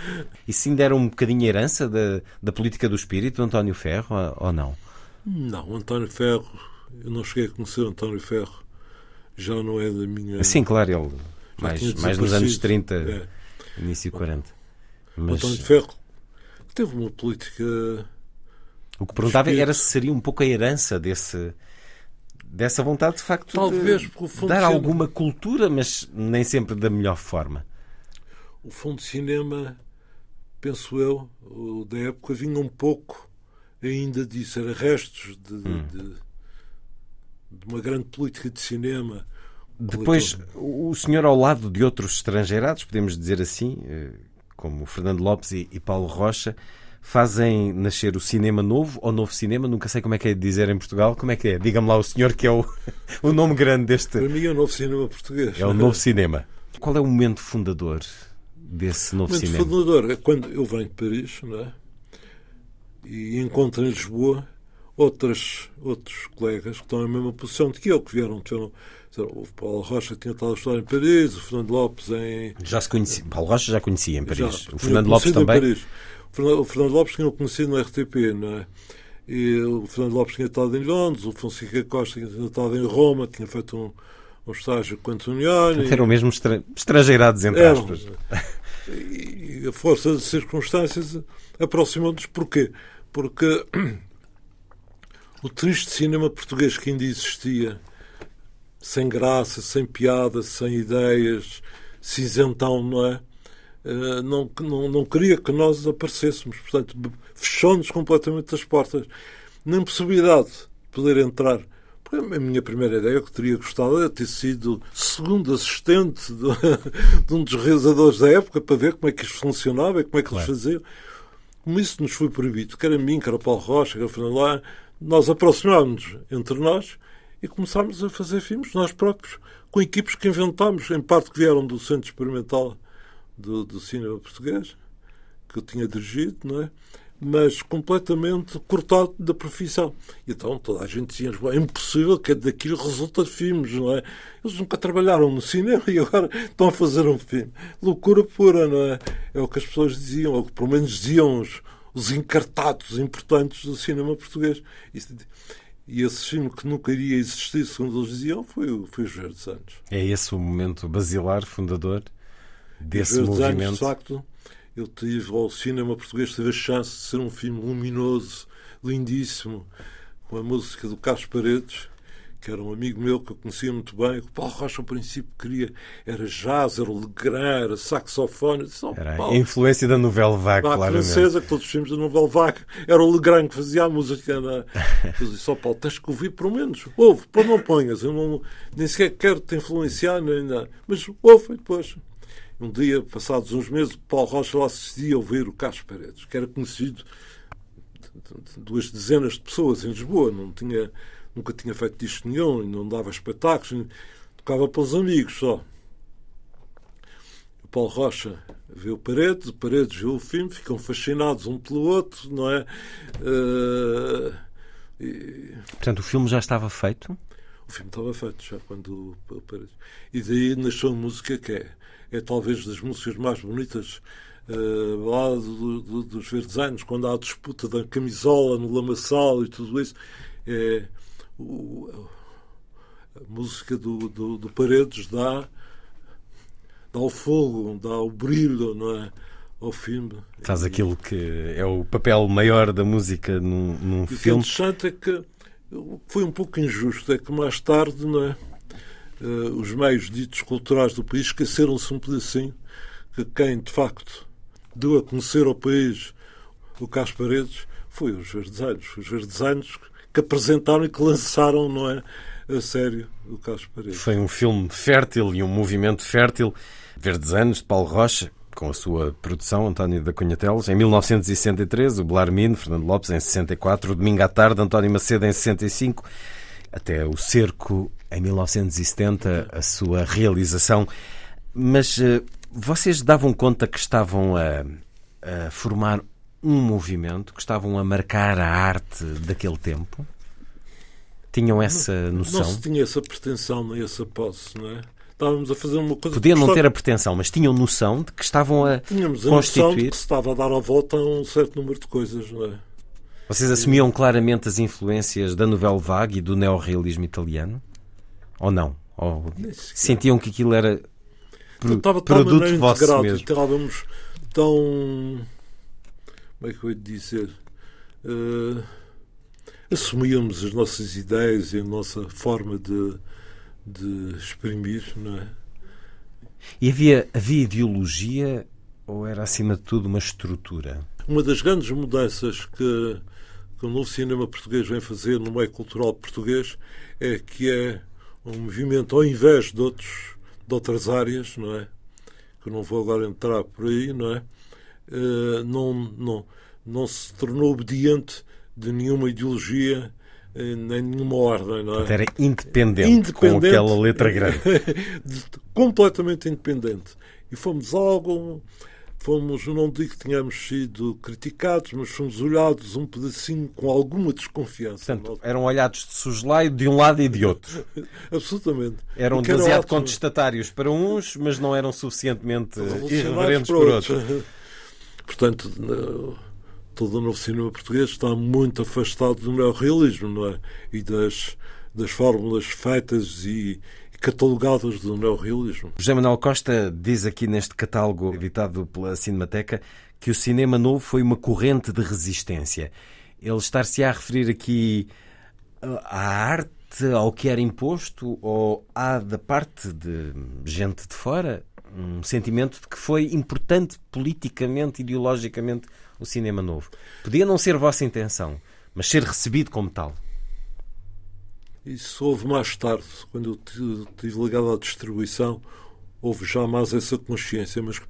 Isso ainda era um bocadinho herança da, da política do espírito do António Ferro, ou- não? Não, António Ferro, eu não cheguei a conhecer António Ferro, já não é da minha. Sim, claro, ele mais, mais nos anos desaparecido. 30, É. início 40. O Mas António Ferro teve uma política. o que perguntava era se seria um pouco a herança desse, dessa vontade, de facto, Talvez, de fundo dar cinema- alguma cultura, mas nem sempre da melhor forma. O fundo de cinema, penso eu, da época, vinha um pouco ainda disso. Era restos de, Hum. de, de uma grande política de cinema. Depois, o senhor ao lado de outros estrangeirados, podemos dizer assim, eh, como Fernando Lopes e Paulo Rocha, fazem nascer o cinema novo ou novo cinema, nunca sei como é que é de dizer em Portugal. Como é que é? Diga-me lá o senhor que é o, o nome grande deste. Para mim é o novo cinema português. É o novo cinema. Qual é o momento fundador desse novo O momento cinema? fundador é quando eu venho de Paris não é? e encontro em Lisboa outras, outros colegas que estão na mesma posição de que eu, que vieram. vieram o Paulo Rocha tinha estado a estudar em Paris, o Fernando Lopes em. Já se conhecia. Paulo Rocha já conhecia em Paris. já, o Fernando Lopes também. Paris. O Fernando, Lopes tinha conhecido no RTP, não é? E o Fernando Lopes tinha estado em Londres, o Fonseca Costa tinha estado em Roma, tinha feito um, um estágio com Antonioni. Eram mesmo estra- estrangeirados, entre Eram. aspas. E a força das circunstâncias aproximou-nos. Porquê? Porque o triste cinema português que ainda existia, sem graça, sem piada, sem ideias, cinzentão, não é? Eh, Não, não, não queria que nós aparecêssemos. Portanto, fechou-nos completamente as portas. Nem possibilidade de poder entrar. A minha primeira ideia que teria gostado era ter sido segundo assistente de, de um dos realizadores da época para ver como é que isto funcionava e como é que Claro. eles faziam. Como isso nos foi proibido, quer a mim, quer a Paulo Rocha, quer a Fernando Lara, nós aproximámos-nos entre nós e começámos a fazer filmes nós próprios, com equipes que inventámos, em parte que vieram do Centro Experimental do, do Cinema Português, que eu tinha dirigido, não é? mas completamente cortado da profissão. Então toda a gente dizia: é impossível que daquilo resulta filmes, não é? Eles nunca trabalharam no cinema e agora estão a fazer um filme. Loucura pura, não é? É o que as pessoas diziam, ou pelo menos diziam os, os encartados importantes do cinema português. E esse filme que nunca iria existir, segundo eles diziam, foi, foi os Verdes Anos. É esse o momento basilar, fundador desse movimento? Anos, de facto, eu tive ao cinema português tive a chance de ser um filme luminoso, lindíssimo, com a música do Carlos Paredes, que era um amigo meu que eu conhecia muito bem. O Paulo Rocha, ao princípio, queria. Era jazz, era Legrand, era saxofone. Disse, oh, era Paulo, a influência da Nouvelle Vague, Vague claramente. francesa, que todos os filmes da Nouvelle Vague. Era o Legrand que fazia a música. Na... Eu disse, oh, Paulo, tens que ouvir pelo menos. Ouve, depois não ponhas. Eu não, nem sequer quero te influenciar, nem nada. Mas ouve depois. Um dia, passados uns meses, Paulo Rocha lá assistia a ouvir o Carlos Paredes, que era conhecido de duas dezenas de pessoas em Lisboa. Não tinha, nunca tinha feito disco nenhum, não dava espetáculos, tocava pelos amigos só. O Paulo Rocha vê o Paredes, o Paredes vê o filme, ficam fascinados um pelo outro, não é? Uh, e... Portanto, o filme já estava feito? O filme estava feito já quando o Paredes. E daí nasceu a música que é é talvez das músicas mais bonitas uh, lá do, do, dos verdes anos, quando há a disputa da camisola no lamaçal e tudo isso. É, o, a música do, do, do, Paredes dá, dá o fogo, dá o brilho, não é? Ao filme. Faz aquilo que é o papel maior da música num, num e filme. O que é interessante é que foi um pouco injusto, é que mais tarde, não é? Uh, os meios ditos culturais do país esqueceram-se um pedacinho que quem, de facto, deu a conhecer ao país o Carlos Paredes foi os Verdes Anos. Os Verdes Anos que apresentaram e que lançaram, não é? A sério, o Carlos Paredes. Foi um filme fértil e um movimento fértil. Verdes Anos, de Paulo Rocha, com a sua produção, António da Cunha Teles, em 1963, o Belarmino, Fernando Lopes, em 64, o Domingo à Tarde, António Macedo, em 65, até o Cerco em 1970 a sua realização. Mas uh, vocês davam conta que estavam a, a, formar um movimento, que estavam a marcar a arte daquele tempo? Tinham essa noção? Não se tinha essa pretensão nem essa posse, não é? Estávamos a fazer uma coisa. Podiam não ter a pretensão, mas tinham noção de que estavam a Tínhamos a constituir. Noção de que se estava a dar a volta a um certo número de coisas, não é? Vocês assumiam claramente as influências da Nouvelle Vague e do neorrealismo italiano? Ou não? Ou sentiam que aquilo era pro, estava produto vosso integrado, mesmo? Estávamos tão... Como é que eu ia dizer? Uh, assumíamos as nossas ideias e a nossa forma de, de exprimir, não é? E havia, havia ideologia ou era acima de tudo uma estrutura? Uma das grandes mudanças que, que o novo cinema português vem fazer no meio cultural português é que é um movimento, ao invés de, outros, de outras áreas, não é? Que eu não vou agora entrar por aí, não é? Uh, não, não, não se tornou obediente de nenhuma ideologia nem nenhuma ordem, não é? Era independente, independente com aquela letra grande. completamente independente. E fomos algo fomos, não digo que tenhamos sido criticados, mas fomos olhados um pedacinho com alguma desconfiança. Portanto, eram olhados de suslaio de um lado e de outro. Absolutamente. Eram demasiado contestatários para uns, mas não eram suficientemente irreverentes para outros. outros. Portanto, todo o novo cinema português está muito afastado do neorrealismo, não é? E das, das fórmulas feitas e, catalogadas do neorrealismo. José Manuel Costa diz aqui neste catálogo editado pela Cinemateca que o cinema novo foi uma corrente de resistência. Ele estar-se a referir aqui à arte, ao que era imposto, ou há da parte de gente de fora um sentimento de que foi importante politicamente, ideologicamente, o cinema novo. Podia não ser vossa intenção, mas ser recebido como tal. Isso houve mais tarde, quando eu estive ligado à distribuição, houve já mais essa consciência, mas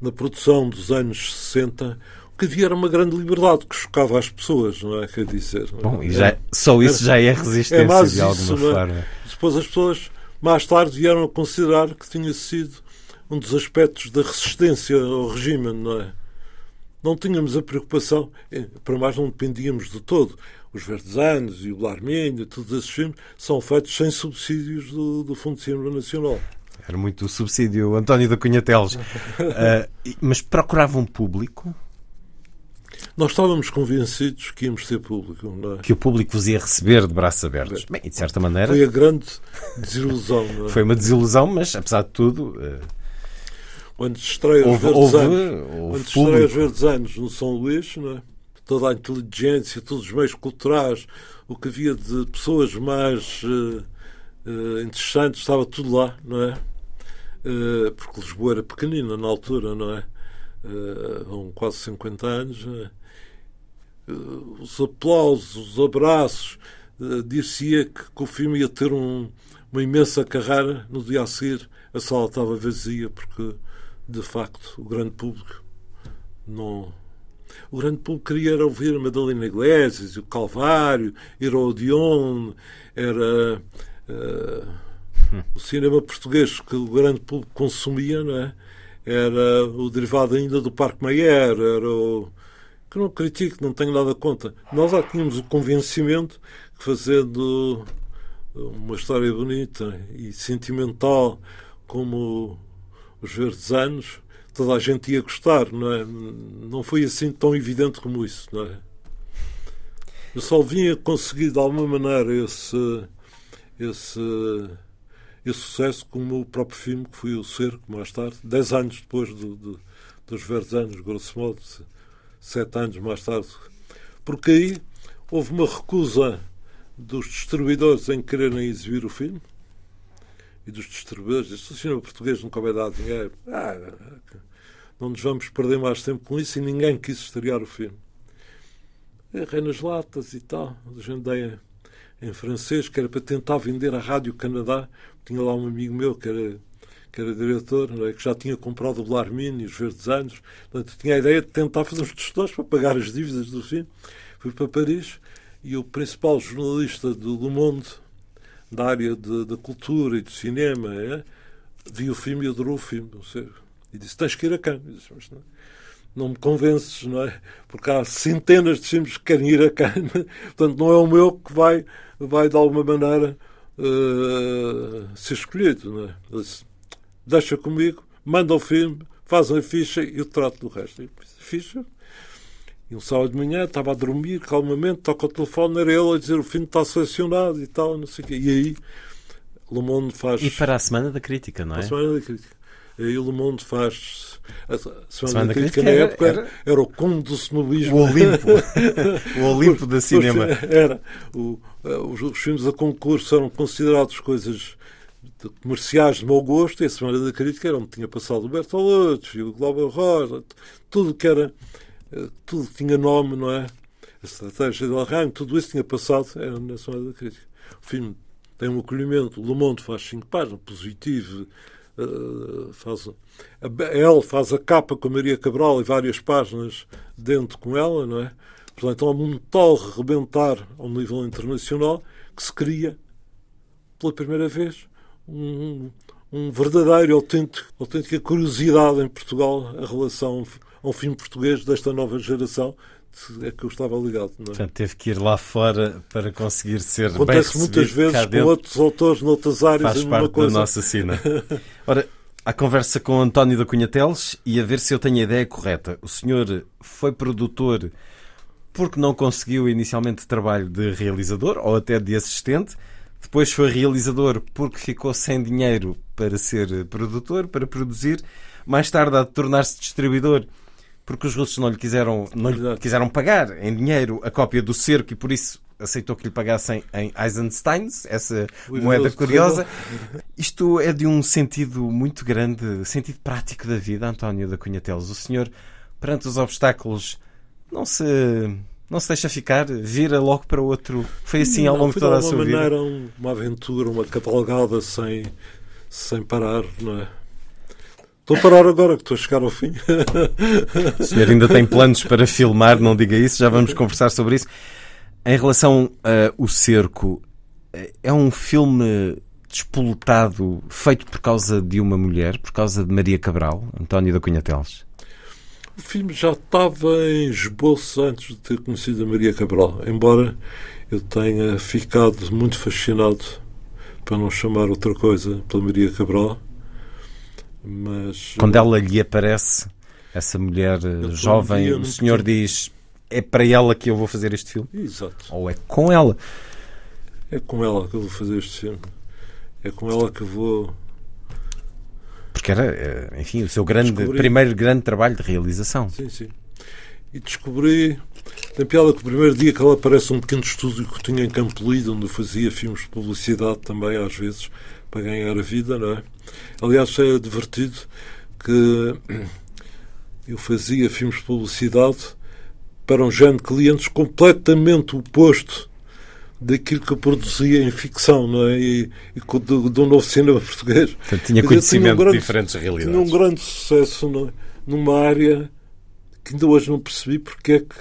na produção dos anos 60 o que havia era uma grande liberdade que chocava as pessoas, não é? Quer dizer, Bom, e já, só isso já é resistência é de alguma isso, forma. É? Depois as pessoas mais tarde vieram a considerar que tinha sido um dos aspectos da resistência ao regime, não é? não tínhamos a preocupação, eh, para mais não dependíamos de todo. Os Verdes Anos e o Blarminho, todos esses filmes, são feitos sem subsídios do, do Fundo de Cinema Nacional. Era muito o subsídio António da Cunha Teles. uh, mas procurava um público? Nós estávamos convencidos que íamos ter público. É? Que o público vos ia receber de braços abertos. Bem, de certa maneira. Foi a grande desilusão. É? Foi uma desilusão, mas apesar de tudo. Uh... Quando estreia os Verdes Anos, Verdes Anos no São Luís, é? Toda a inteligência, todos os meios culturais, o que havia de pessoas mais uh, uh, interessantes, estava tudo lá, não é? Uh, porque Lisboa era pequenina na altura, não é? Há quase 50 anos. os aplausos, os abraços, uh, dir-se-ia que, que, o filme ia ter um, uma imensa carreira. No dia a seguir, a sala estava vazia, porque, de facto, o grande público não o grande público queria ouvir Madalena Iglesias, o Calvário, Odeon, era uh, o cinema português que o grande público consumia, não é? Era o derivado ainda do Parque Mayer, era o que não critico, não tenho nada contra. Nós já tínhamos o convencimento que fazendo uma história bonita e sentimental como os Verdes Anos, toda a gente ia gostar, não é? Não foi assim tão evidente como isso, não é? Eu só vinha conseguir de alguma maneira esse, esse, esse sucesso como o próprio filme que foi o Cerco, mais tarde, dez anos depois do, do, dos Verdes Anos, grosso modo, sete anos mais tarde. Porque aí houve uma recusa dos distribuidores em quererem exibir o filme e dos distribuidores. O cinema português nunca vai dar dinheiro. Ah, não nos vamos perder mais tempo com isso e ninguém quis estrear o filme. Errei nas latas e tal, agendei em francês, que era para tentar vender a Rádio Canadá. Tinha lá um amigo meu que era, que era diretor, é? que já tinha comprado o Blarmini, os Verdes Anos. Portanto, tinha a ideia de tentar fazer uns testões para pagar as dívidas do filme. Fui para Paris e o principal jornalista do Monde, da área da cultura e do cinema, é? viu o filme e adorou o filme. Não sei, e disse: Tens que ir a Cannes. Disse, Mas não, não me convences, não é? Porque há centenas de filmes que querem ir a Cannes. Portanto, não é o meu que vai, vai de alguma maneira, uh, ser escolhido. Não é? disse: Deixa comigo, manda o filme, faz a ficha e eu trato do resto. E ficha. E um sábado de manhã estava a dormir calmamente, toca o telefone, era ele a dizer o filme está selecionado e tal, não sei o quê. E aí, Le Monde faz. E para a Semana da Crítica, não é? Para a Semana da Crítica o Le Monde faz. A Semana, Semana da Crítica, na época, era, era, o conde do snobilismo. O Olimpo. o Olimpo da cinema. Era. O, eh, os, os, filmes a concurso eram considerados coisas de, comerciais de mau gosto e a Semana da Crítica era onde tinha passado o Bertolucci, o Globo Rosa, tudo que era. Tudo tinha nome, não é? A estratégia do Arranho, tudo isso tinha passado era na Semana da Crítica. O filme tem um acolhimento. O Le Monde faz cinco páginas, positivo Uh, faz, a, faz a capa com a Maria Cabral e várias páginas dentro com ela, não é? Portanto, há um tal rebentar ao nível internacional que se cria pela primeira vez um, um verdadeiro, autêntico, autêntica curiosidade em Portugal a relação a um filme português desta nova geração é que eu estava ligado. Não é? Portanto, teve que ir lá fora para conseguir ser Acontece bem muitas vezes com outros autores noutras áreas. Faz parte coisa. da nossa cena. Ora, a conversa com António da Cunha Teles e a ver se eu tenho a ideia correta. O senhor foi produtor porque não conseguiu inicialmente trabalho de realizador ou até de assistente. Depois foi realizador porque ficou sem dinheiro para ser produtor, para produzir. Mais tarde, a tornar-se distribuidor porque os russos não lhe quiseram, não lhe quiseram pagar em dinheiro a cópia do cerco e por isso aceitou que lhe pagassem em Eisensteins, essa moeda curiosa. Isto é de um sentido muito grande, sentido prático da vida, António da Cunha Teles. O senhor, perante os obstáculos, não se não se deixa ficar, vira logo para outro. Foi assim ao longo de toda a sua vida. De uma maneira uma aventura, uma cavalgada sem, sem parar, não é? Estou a parar agora que estou a chegar ao fim. O senhor ainda tem planos para filmar, não diga isso, já vamos conversar sobre isso. Em relação a O Cerco, é um filme despolutado, feito por causa de uma mulher, por causa de Maria Cabral, António da Cunha Teles? O filme já estava em esboço antes de ter conhecido a Maria Cabral, embora eu tenha ficado muito fascinado, para não chamar outra coisa, pela Maria Cabral. Mas, Quando ela lhe aparece, essa mulher eh, jovem, o senhor diz: é para ela que eu vou fazer este filme? Exato. Ou é com ela? É com ela que eu vou fazer este filme. É com ela que vou. Porque era, eh, enfim, o seu grande, Descobri. primeiro grande trabalho de realização. Sim, sim. E descobri. Tem piada que o primeiro dia que ela aparece um pequeno estúdio que eu tinha em Campo Lido, onde eu fazia filmes de publicidade também, às vezes, para ganhar a vida, não é? Aliás, é divertido que eu fazia filmes de publicidade para um género de clientes completamente oposto daquilo que eu produzia em ficção, não é? E, e do, do novo cinema português. Portanto, tinha dizer, conhecimento tinha um grande- de diferentes Tinha um realidades. grande sucesso é? numa área que ainda hoje não percebi porque é que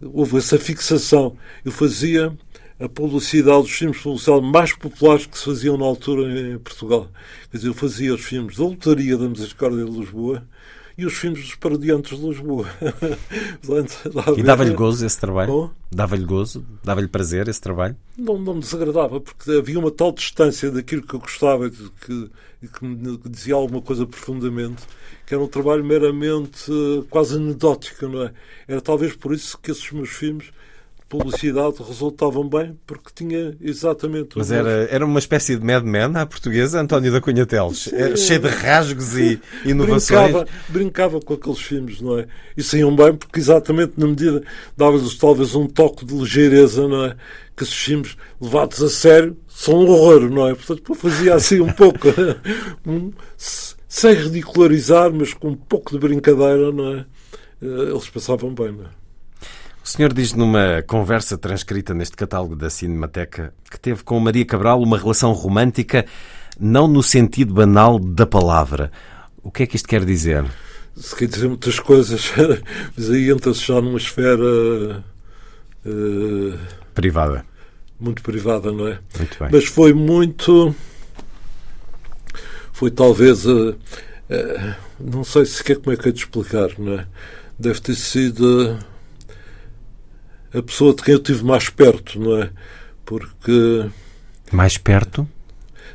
houve essa fixação. Eu fazia a publicidade, os filmes de publicidade mais populares que se faziam na altura em Portugal. Quer dizer, eu fazia os filmes da Lotaria da Misericórdia de Lisboa e os filmes dos Parodiantes de Lisboa. E dava-lhe gozo esse trabalho? Dava-lhe gozo? Dava-lhe prazer esse trabalho? não, não me desagradava, porque havia uma tal distância daquilo que eu gostava e que, que me dizia alguma coisa profundamente, que era um trabalho meramente eh, quase anedótico, não é? Era talvez por isso que esses meus filmes publicidade resultavam bem, porque tinha exatamente o Mas mesmo- era, era uma espécie de Mad Men à portuguesa, António da Cunha Teles. Cheio de rasgos e inovações. Brincava, brincava com aqueles filmes, não é? E saíam bem porque exatamente na medida dava-lhes talvez um toque de ligeireza, não é? Que esses filmes levados a sério são um horror, não é? Portanto, fazia assim um pouco, se- sem ridicularizar, mas com um pouco de brincadeira, não é? Eh, Eles passavam bem, não é? O senhor diz numa conversa transcrita neste catálogo da Cinemateca que teve com Maria Cabral uma relação romântica, não no sentido banal da palavra. O que é que isto quer dizer? Se quer dizer muitas coisas, mas aí entra-se já numa esfera eh, Privada. muito privada, não é? Muito bem. Mas foi muito. Foi talvez. eh, eh, não sei sequer como é que é de explicar, não é? Deve ter sido a pessoa de quem eu tive mais perto, não é? Porque, Mais perto?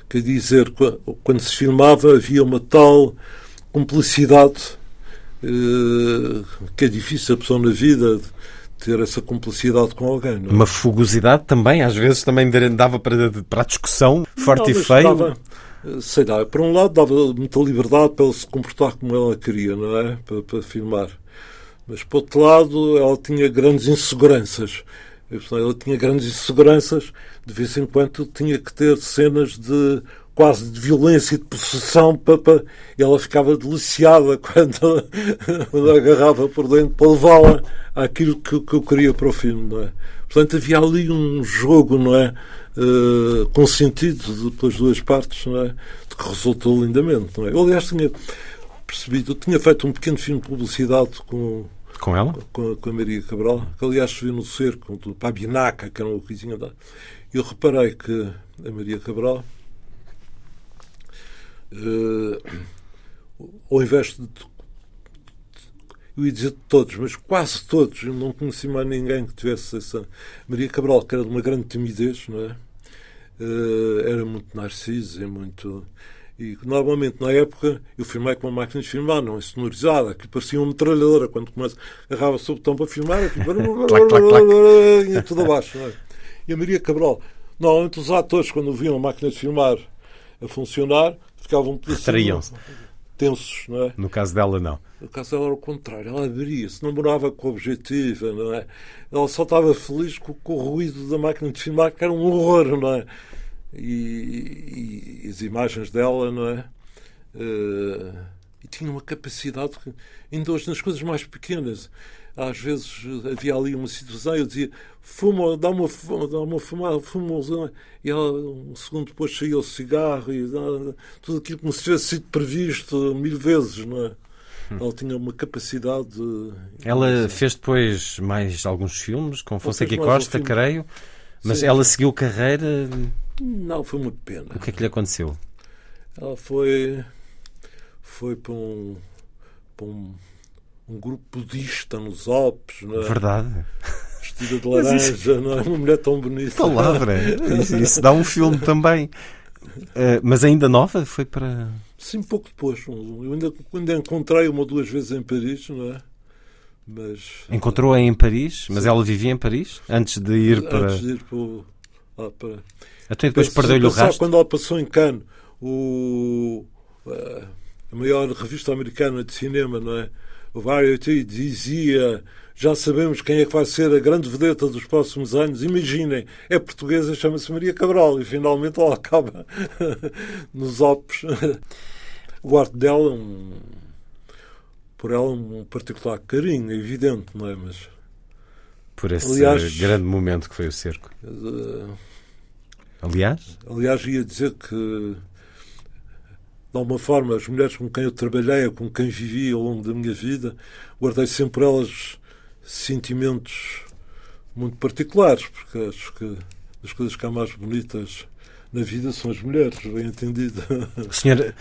quer dizer, qu- quando se filmava havia uma tal cumplicidade eh, que é difícil a pessoa na vida ter essa cumplicidade com alguém, não é? Uma fugosidade também, às vezes também dava para, para a discussão, forte Não, e feio. dava, eh, sei lá, por um lado dava muita liberdade para ele se comportar como ela queria, não é? Para, para filmar. Mas por outro lado, ela tinha grandes inseguranças. Ela tinha grandes inseguranças, de vez em quando tinha que ter cenas de quase de violência e de possessão para, para- ela ficava deliciada quando, quando a agarrava por dentro para levá-la àquilo que, que eu queria para o filme, não é? Portanto, havia ali um jogo, não é? Eh, com sentido de- pelas duas partes, não é? De que resultou lindamente, não é? Eu, aliás, tinha percebido, eu tinha feito um pequeno filme de publicidade com, Com ela? com, a, com a Maria Cabral, que aliás viu no cerco, do Pabinaca, que era uma coisinha da. Eu reparei que a Maria Cabral, eh, ao invés de. Eu ia dizer de todos, mas quase todos, eu não conheci mais ninguém que tivesse essa. Maria Cabral, que era de uma grande timidez, não é? Eh, era muito narciso e muito. E normalmente na época eu filmei com uma máquina de filmar, não é sonorizada, que parecia uma metralhadora. Quando começa, agarrava-se o botão para filmar, aquilo clac. ia tudo abaixo. Não é? E a Maria Cabral, normalmente os atores, quando viam a máquina de filmar a funcionar, ficavam Retraíam-se. tensos, não é? No caso dela, não. No caso dela era o contrário, ela abria-se, não morava com o objetivo, não é? Ela só estava feliz com, com o ruído da máquina de filmar, que era um horror, não é? E, e as imagens dela, não é? Eh, e tinha uma capacidade, ainda hoje nas coisas mais pequenas, às vezes havia ali uma situação, eu dizia, fuma, dá uma, dá uma fumada, fuma, e ela, um segundo depois saía o cigarro, e dá- tudo aquilo como se tivesse sido previsto mil vezes, não é? Ela tinha uma capacidade. Ela fez depois mais alguns filmes, com Fonseca e um Costa, filme. creio. Mas Sim. ela seguiu carreira. Não, foi uma pena. O que é que lhe aconteceu? Ela foi. Foi para um. Para um um grupo budista nos Alpes, não é? Verdade. vestida de laranja, isso... não é? Uma mulher tão bonita. Palavra, isso, isso dá um filme também. Uh, mas ainda nova? Foi para. Sim, pouco depois. Eu ainda, ainda encontrei uma ou duas vezes em Paris, não é? Mas. Encontrou-a em Paris? Mas ela vivia em Paris? Antes de ir para. Antes de ir para. Lá para... Até depois perdeu-lhe o rastro. Quando ela passou em Cannes, o, a maior revista americana de cinema, não é? O Variety dizia já sabemos quem é que vai ser a grande vedeta dos próximos anos. Imaginem, é portuguesa, chama-se Maria Cabral e finalmente ela acaba nos Alpes. O arte dela, um, por ela, um particular carinho, é evidente, não é? Mas, por esse aliás, grande momento que foi o cerco. Uh, aliás? Aliás, ia dizer que de alguma forma, as mulheres com quem eu trabalhei, com quem vivi ao longo da minha vida, guardei sempre elas sentimentos muito particulares, porque acho que as coisas que há mais bonitas na vida são as mulheres, bem entendido. O senhor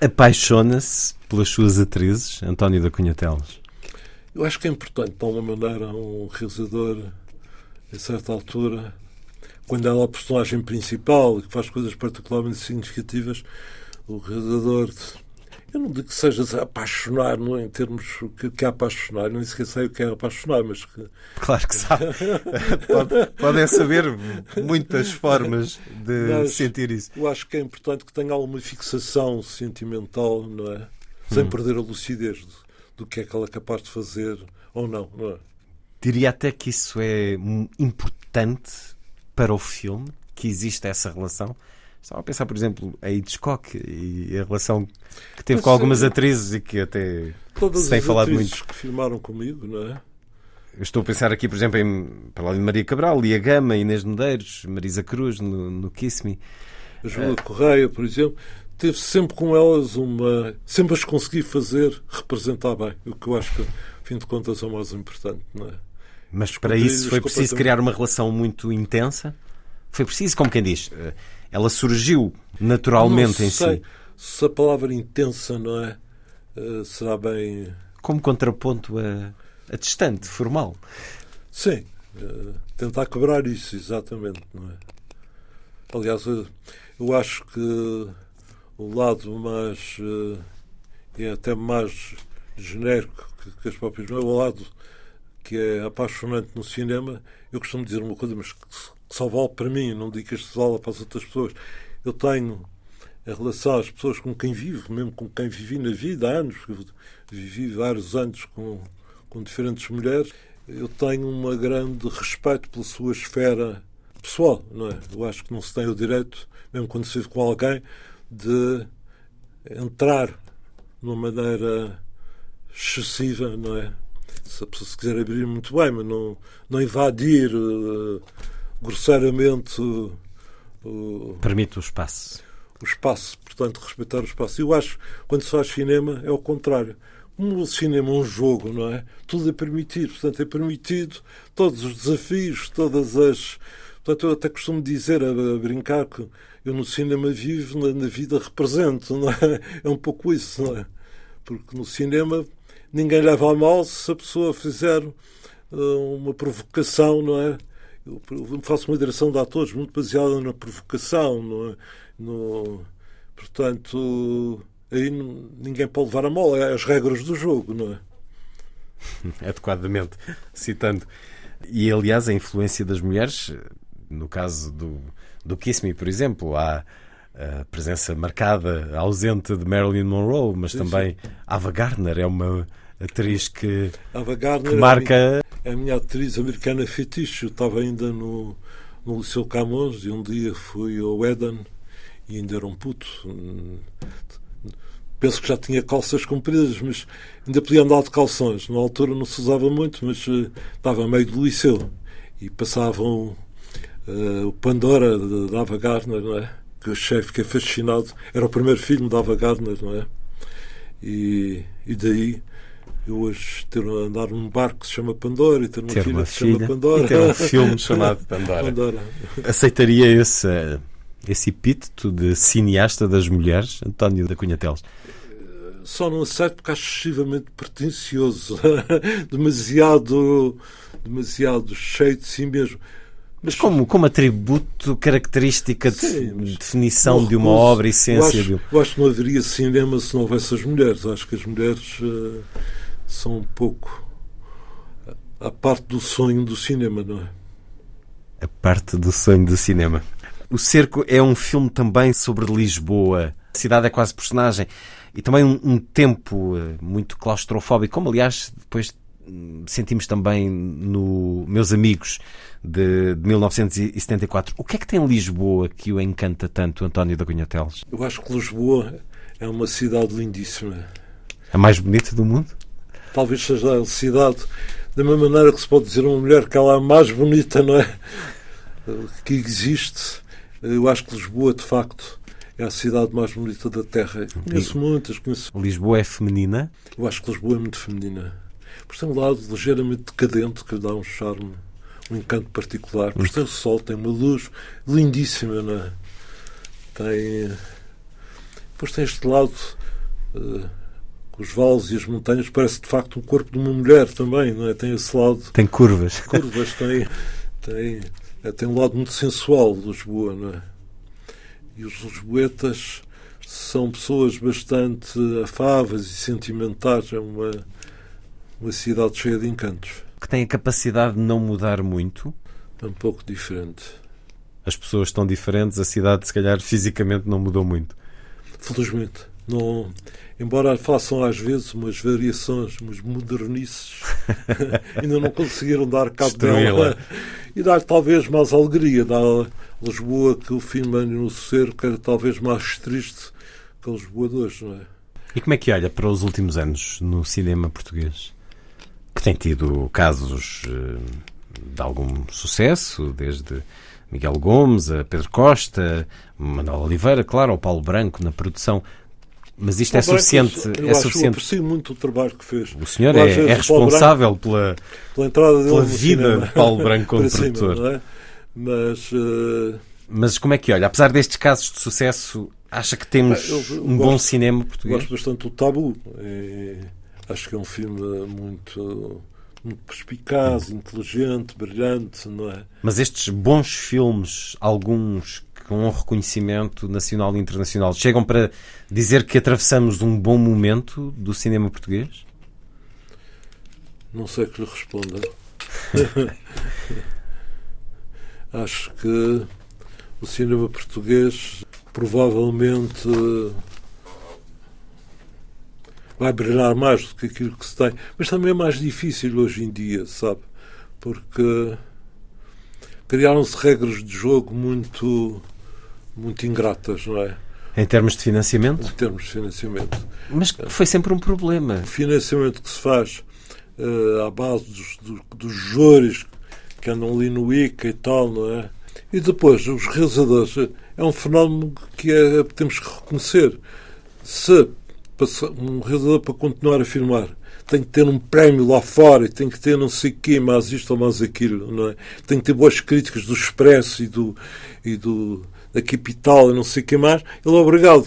apaixona-se pelas suas atrizes, António da Cunha Teles? Eu acho que é importante, de alguma maneira, um realizador, a certa altura, quando ela é a personagem principal que faz coisas particularmente significativas, o realizador eu não digo que sejas a apaixonar, não é? em termos que, que é apaixonar, nem sequer sei o que é apaixonar, mas que. Claro que sabe. Pode, podem saber muitas formas de mas sentir isso. Eu acho que é importante que tenha alguma fixação sentimental, não é? Sem hum. perder a lucidez do, do que é que ela é capaz de fazer ou não, não é? Diria até que isso é importante para o filme, que existe essa relação Estava a pensar, por exemplo, a Hitchcock e a relação que teve Mas, com algumas atrizes e que até se tem falado muito. que filmaram comigo, não é? Eu estou a pensar aqui, por exemplo, em para lá de Maria Cabral, Lia Gama, Inês Medeiros, Marisa Cruz no, no Kiss Me. A Joana uh, Correia, por exemplo, teve sempre com elas uma. sempre as consegui fazer representar bem, o que eu acho que, fim de contas, é o mais importante, não é? Mas para isso foi preciso criar uma relação muito intensa? Foi preciso, como quem diz, eh, ela surgiu naturalmente em si. Se a palavra intensa, não é? Uh, será bem. Como contraponto a, a distante, formal. Sim. Uh, tentar quebrar isso, exatamente, não é? Aliás, eu, acho que o lado mais. Uh, é até mais genérico que, que as próprias. Não é o lado que é apaixonante no cinema. Eu costumo dizer uma coisa, mas que só vale para mim, não digo que isto vale para as outras pessoas. Eu tenho em relação às pessoas com quem vivo, mesmo com quem vivi na vida há anos, vivi vários anos com, com diferentes mulheres, eu tenho um grande respeito pela sua esfera pessoal, não é? Eu acho que não se tem o direito, mesmo quando se vive com alguém, de entrar de uma maneira excessiva, não é? Se a pessoa se quiser abrir muito bem, mas não, não invadir uh, grosseiramente. Uh, Permite o espaço. O espaço, portanto, respeitar o espaço. Eu acho quando se faz cinema é o contrário. Como o cinema é um jogo, não é? Tudo é permitido, portanto, é permitido todos os desafios, todas as. Portanto, eu até costumo dizer, a, a brincar, que eu no cinema vivo, na, na, vida represento, não é? É um pouco isso, não é? Porque no cinema ninguém leva a mal se a pessoa fizer uh, uma provocação, não é? eu faço uma direção de atores muito baseada na provocação, no, no, portanto, aí ninguém pode levar a mal, é as regras do jogo, não é? Adequadamente, citando. E, aliás, a influência das mulheres, no caso do, do Kiss Me, por exemplo, há a presença marcada, ausente de Marilyn Monroe, mas sim, também sim. Ava Gardner é uma atriz que, que marca é a minha atriz americana fetiche. Eu estava ainda no, no Liceu Camões e um dia fui ao Eden e ainda era um puto. Penso que já tinha calças compridas, mas ainda podia andar de calções. Na altura não se usava muito, mas uh, estava a meio do liceu e passavam uh, o Pandora da Ava Gardner, não é? Que o chefe fiquei fascinado. Era o primeiro filme da Ava Gardner, não é? E, e daí eu hoje ter andar num barco que se chama Pandora e ter uma, ter filha, uma que se chama Pandora. E ter um filme chamado Pandora. Pandora. Aceitaria esse, esse epíteto de cineasta das mulheres, António da Cunha Teles? Só não aceito porque acho excessivamente pretencioso, demasiado, demasiado cheio de si mesmo. Mas como, como atributo, característica de Sim, mas definição não de uma recuso. obra, essência eu de um... acho, eu acho que não haveria cinema se não houvesse as mulheres. Acho que as mulheres eh, são um pouco a parte do sonho do cinema, não é? a parte do sonho do cinema. O Cerco é um filme também sobre Lisboa. A cidade é quase personagem. E também um, um tempo eh, muito claustrofóbico, como aliás depois hum, sentimos também no Meus Amigos de, de 1974. O que é que tem Lisboa que o encanta tanto, António da Cunha Teles? Eu acho que Lisboa é uma cidade lindíssima. A mais bonita do mundo? Talvez seja a cidade, da mesma maneira que se pode dizer a uma mulher que ela é a mais bonita, não é? Que existe. Eu acho que Lisboa, de facto, é a cidade mais bonita da Terra. Conheço muitas, conheço. Lisboa é feminina? Eu acho que Lisboa é muito feminina. Por tem um lado ligeiramente decadente que dá um charme, um encanto particular. Por tem o sol, tem uma luz lindíssima, não é? Tem. Depois tem este lado. eh, com os vales e as montanhas, parece de facto o corpo de uma mulher também, não é? Tem esse lado Tem curvas. curvas, tem, tem, é, tem um lado muito sensual de Lisboa, não é? E os lisboetas são pessoas bastante afáveis e sentimentais, é uma, uma cidade cheia de encantos. Que tem a capacidade de não mudar muito. É um pouco diferente. As pessoas estão diferentes, a cidade, se calhar, fisicamente não mudou muito. Felizmente. Não, embora façam às vezes umas variações, umas modernices, ainda não conseguiram dar cabo dela e dar talvez mais alegria. Dar a Lisboa que o filme Ano no Cerco era talvez mais triste que a Lisboa de hoje, não é? E como é que olha para os últimos anos no cinema português? Que tem tido casos eh, de algum sucesso, desde Miguel Gomes a Pedro Costa, Manuel Oliveira, claro, ao Paulo Branco na produção. Mas isto é suficiente. Eu É acho, suficiente. aprecio muito o trabalho que fez. O senhor é, é responsável pela, Pela pela vida cinema. de Paulo Branco como cima, produtor. é? Mas eh, Mas como é que olha? Apesar destes casos de sucesso, acha que temos Eu- eu um bom gosto- cinema português? Gosto bastante do Tabu. É, acho que é um filme muito, muito perspicaz, inteligente, brilhante, não é? Mas estes bons filmes, alguns com um reconhecimento nacional e internacional, chegam para dizer que atravessamos um bom momento do cinema português? Não sei que lhe responda. acho que o cinema português provavelmente vai brilhar mais do que aquilo que se tem. Mas também é mais difícil hoje em dia, sabe? Porque criaram-se regras de jogo muito, muito ingratas, não é? Em termos de financiamento? Em termos de financiamento. Mas que foi sempre um problema. O financiamento que se faz eh, à base dos, dos, dos que andam ali no ICA e tal, não é? E depois, os realizadores, eh, é um fenómeno que é, temos que reconhecer. Se um realizador para continuar a filmar tem que ter um prémio lá fora e tem que ter não sei o quê, mais isto ou mais aquilo, não é? Tem que ter boas críticas do Expresso e do, e do da Capital e não sei o que mais, ele é obrigado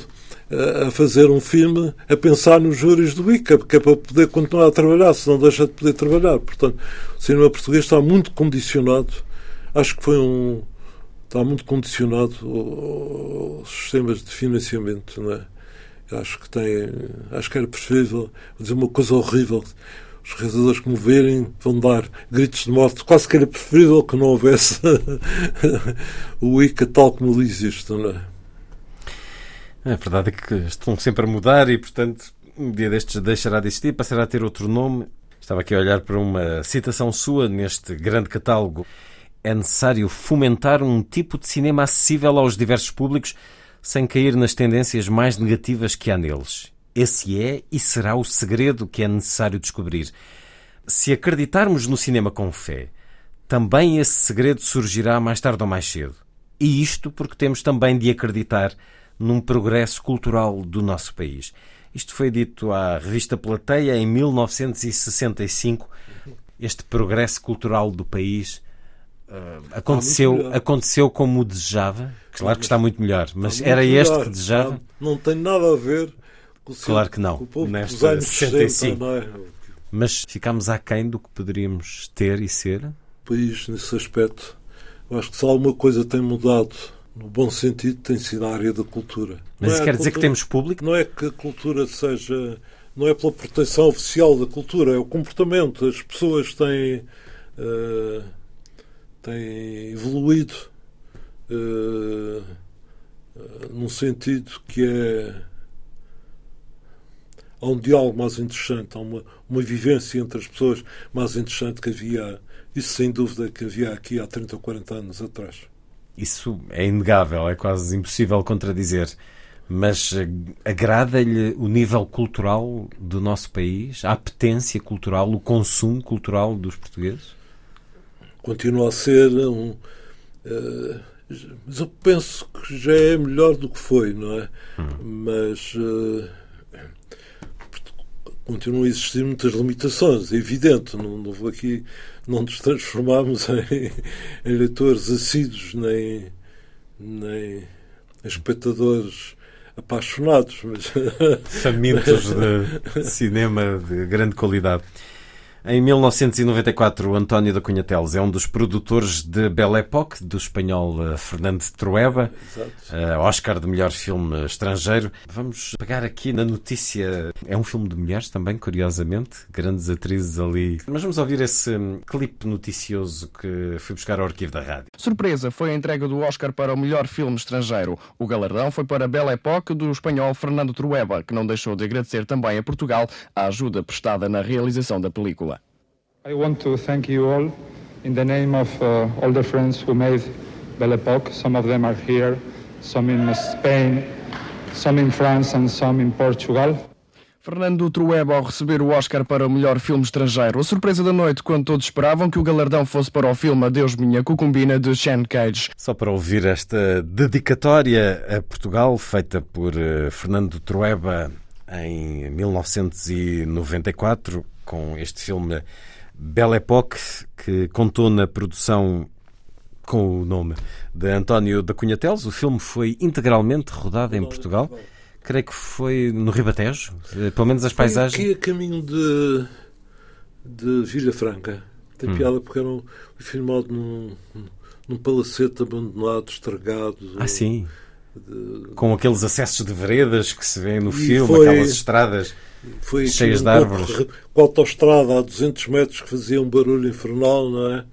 a- a fazer um filme a pensar nos júris do ICA, porque é para poder continuar a trabalhar, senão deixa de poder trabalhar. Portanto, o cinema português está muito condicionado, acho que foi um. está muito condicionado ao- aos sistemas de financiamento, não é? Acho que tem. Acho que era preferível dizer uma coisa horrível. Os realizadores que me verem vão dar gritos de morte. Quase que era preferível que não houvesse o ICA tal como ele existe, não é? A verdade é que estão sempre a mudar e, portanto, um dia destes deixará de existir, passará a ter outro nome. Estava aqui a olhar para uma citação sua neste grande catálogo. É necessário fomentar um tipo de cinema acessível aos diversos públicos sem cair nas tendências mais negativas que há neles. Esse é e será o segredo que é necessário descobrir. Se acreditarmos no cinema com fé, também esse segredo surgirá mais tarde ou mais cedo. E isto porque temos também de acreditar num progresso cultural do nosso país. Isto foi dito à revista Plateia em 1965. Este progresso cultural do país ah, aconteceu, aconteceu como o desejava. Claro que está muito melhor, mas era este que desejava. Não, não tem nada a ver Claro que não. Nesta anos 65. não é? Mas ficámos aquém do que poderíamos ter e ser? O país, nesse aspecto, eu acho que se alguma coisa tem mudado no bom sentido, tem sido a área da cultura. Mas isso é quer cultura, dizer que temos público? Não é que a cultura seja. Não é pela proteção oficial da cultura, é o comportamento. As pessoas têm. Uh, têm evoluído uh, uh, num sentido que é. Há um diálogo mais interessante, há uma, uma vivência entre as pessoas mais interessante que havia, isso sem dúvida que havia aqui há 30 ou 40 anos atrás. Isso é inegável, é quase impossível contradizer. Mas eh, agrada-lhe o nível cultural do nosso país, a apetência cultural, o consumo cultural dos portugueses? Continua a ser um. Uh, mas eu penso que já é melhor do que foi, não é? Hum. Mas. Uh, continuam a existir muitas limitações, é evidente. Não, não vou aqui, não nos transformamos em, em leitores assíduos, nem, nem espectadores apaixonados. Mas... Famintos de cinema de grande qualidade. Em 1994, António da Cunha Teles é um dos produtores de Belle Époque, do espanhol eh, Fernando Trueba, uh, Oscar de melhor filme estrangeiro. Vamos pegar aqui na notícia. É um filme de mulheres também, curiosamente, grandes atrizes ali. Mas vamos ouvir esse um, clipe noticioso que fui buscar ao arquivo da rádio. Surpresa foi a entrega do Oscar para o melhor filme estrangeiro. O galardão foi para Belle Époque, do espanhol Fernando Trueba, que não deixou de agradecer também a Portugal a ajuda prestada na realização da película. I want to thank you all in the name of uh, all the friends who made Belle Époque. Some of them are here, some in Spain, some in France and some in Portugal. Fernando Trueba ao receber o Oscar para o melhor filme estrangeiro. A surpresa da noite quando todos esperavam que o galardão fosse para o filme Adeus Minha Cucumbina de Shane Cage. Só para ouvir esta dedicatória a Portugal feita por uh, Fernando Trueba em 1994 com este filme Belle Époque, que contou na produção com o nome de António da Cunha Teles. O filme foi integralmente rodado em Portugal. Creio que foi no Ribatejo, eh, pelo menos as paisagens. Aqui a caminho de, de Vila Franca. Tem hum. piada porque era um, filmado num, num palacete abandonado, estragado. Ah, sim. De... Com aqueles acessos de veredas que se vê no e filme, foi... aquelas estradas. Foi cheias um de árvores. Com a autostrada a 200 metros que fazia um barulho infernal, não é?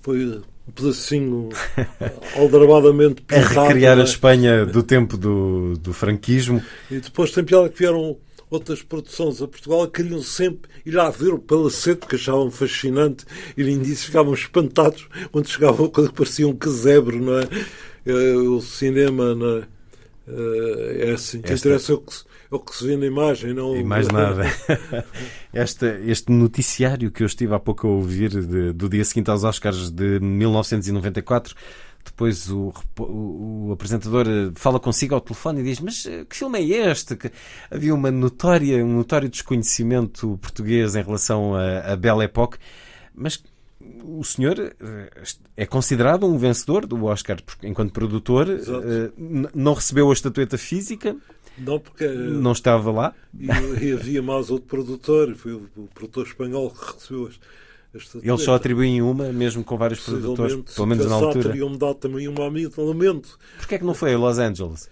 Foi um pedacinho aldrabadamente pintado. A recriar é? a Espanha do tempo do, do franquismo. E depois tem piada que vieram outras produções a Portugal queriam sempre ir lá ver o palacete, que achavam fascinante e lindíssimo, ficavam espantados quando chegavam quando parecia um casebre, não é? Eh, o cinema, não é? Eh, é assim. Esta... interessa é o que o que se vê na imagem, não. E mais nada. este, este noticiário que eu estive há pouco a ouvir de, do dia seguinte aos Oscars de 1994 depois o, o, o, apresentador eh, fala consigo ao telefone e diz: Mas eh, que filme é este? Que havia uma notória, um notório desconhecimento português em relação a, a Belle Époque, mas o senhor eh, é considerado um vencedor do Oscar enquanto produtor, não recebeu a estatueta física, não, porque. Não estava lá? E, e havia mais outro produtor, foi o, o produtor espanhol que recebeu as. Eles só atribuem uma, mesmo com vários produtores, pelo menos na altura. teriam-me dado também uma amiga, lamento. Porquê é que não foi a Los Angeles?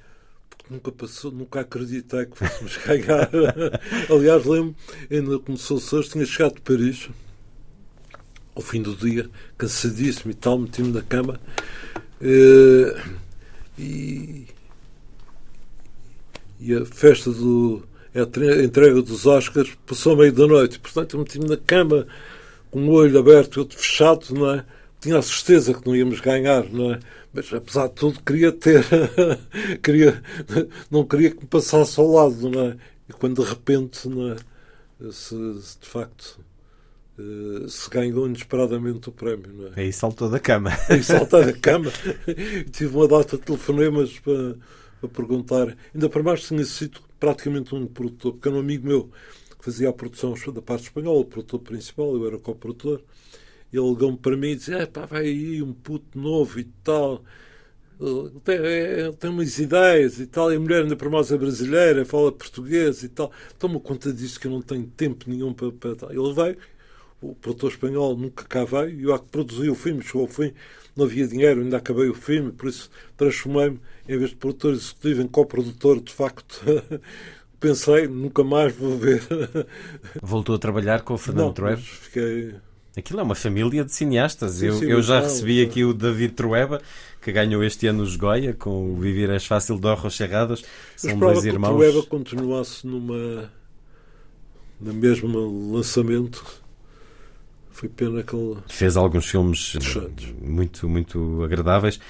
Porque nunca passou, nunca acreditei que fôssemos ganhar. Aliás, lembro, ainda começou-se hoje, tinha chegado de Paris, ao fim do dia, cansadíssimo e tal, meti-me na cama. Eh, e, e a festa do. a entrega dos Oscars passou meio da noite. Portanto, eu meti-me na cama com o olho aberto e outro fechado, não é? Tinha a certeza que não íamos ganhar, não é? Mas apesar de tudo, queria ter. queria, não queria que me passasse ao lado, não é? E quando de repente, não é? Se, se de facto eh, se ganhou inesperadamente o prémio. Não é? Aí saltou da cama. Aí saltou da cama. Tive uma data de telefonemas para a perguntar, ainda para mais tinha sido praticamente um produtor, porque era um amigo meu que fazia a produção da parte espanhola, o produtor principal, eu era coprodutor, ele ligou-me para mim e disse: é pá, vai aí um puto novo e tal. tem, é, tem umas ideias e tal, e a mulher ainda por mais é brasileira, fala português e tal. Toma conta disso que eu não tenho tempo nenhum para, para Ele veio, o produtor espanhol nunca cá veio, e eu que produzi o filme, chegou ao fim, não havia dinheiro, ainda acabei o filme, por isso transformei-me, em vez de produtor executivo, em coprodutor, de facto. Pensei, nunca mais vou ver. Voltou a trabalhar com o Fernando Trueba? Fiquei... Aquilo é uma família de cineastas. Sim, eu, sim, eu já não, recebi aqui o David Trueba, que ganhou este ano os Goya com o Viver és Fácil de Orros Cerrados. Eu São dois que irmãos. o Trueba continuasse numa... na mesma lançamento. Foi pena que ele... Fez alguns filmes Interessantes. muito, muito agradáveis.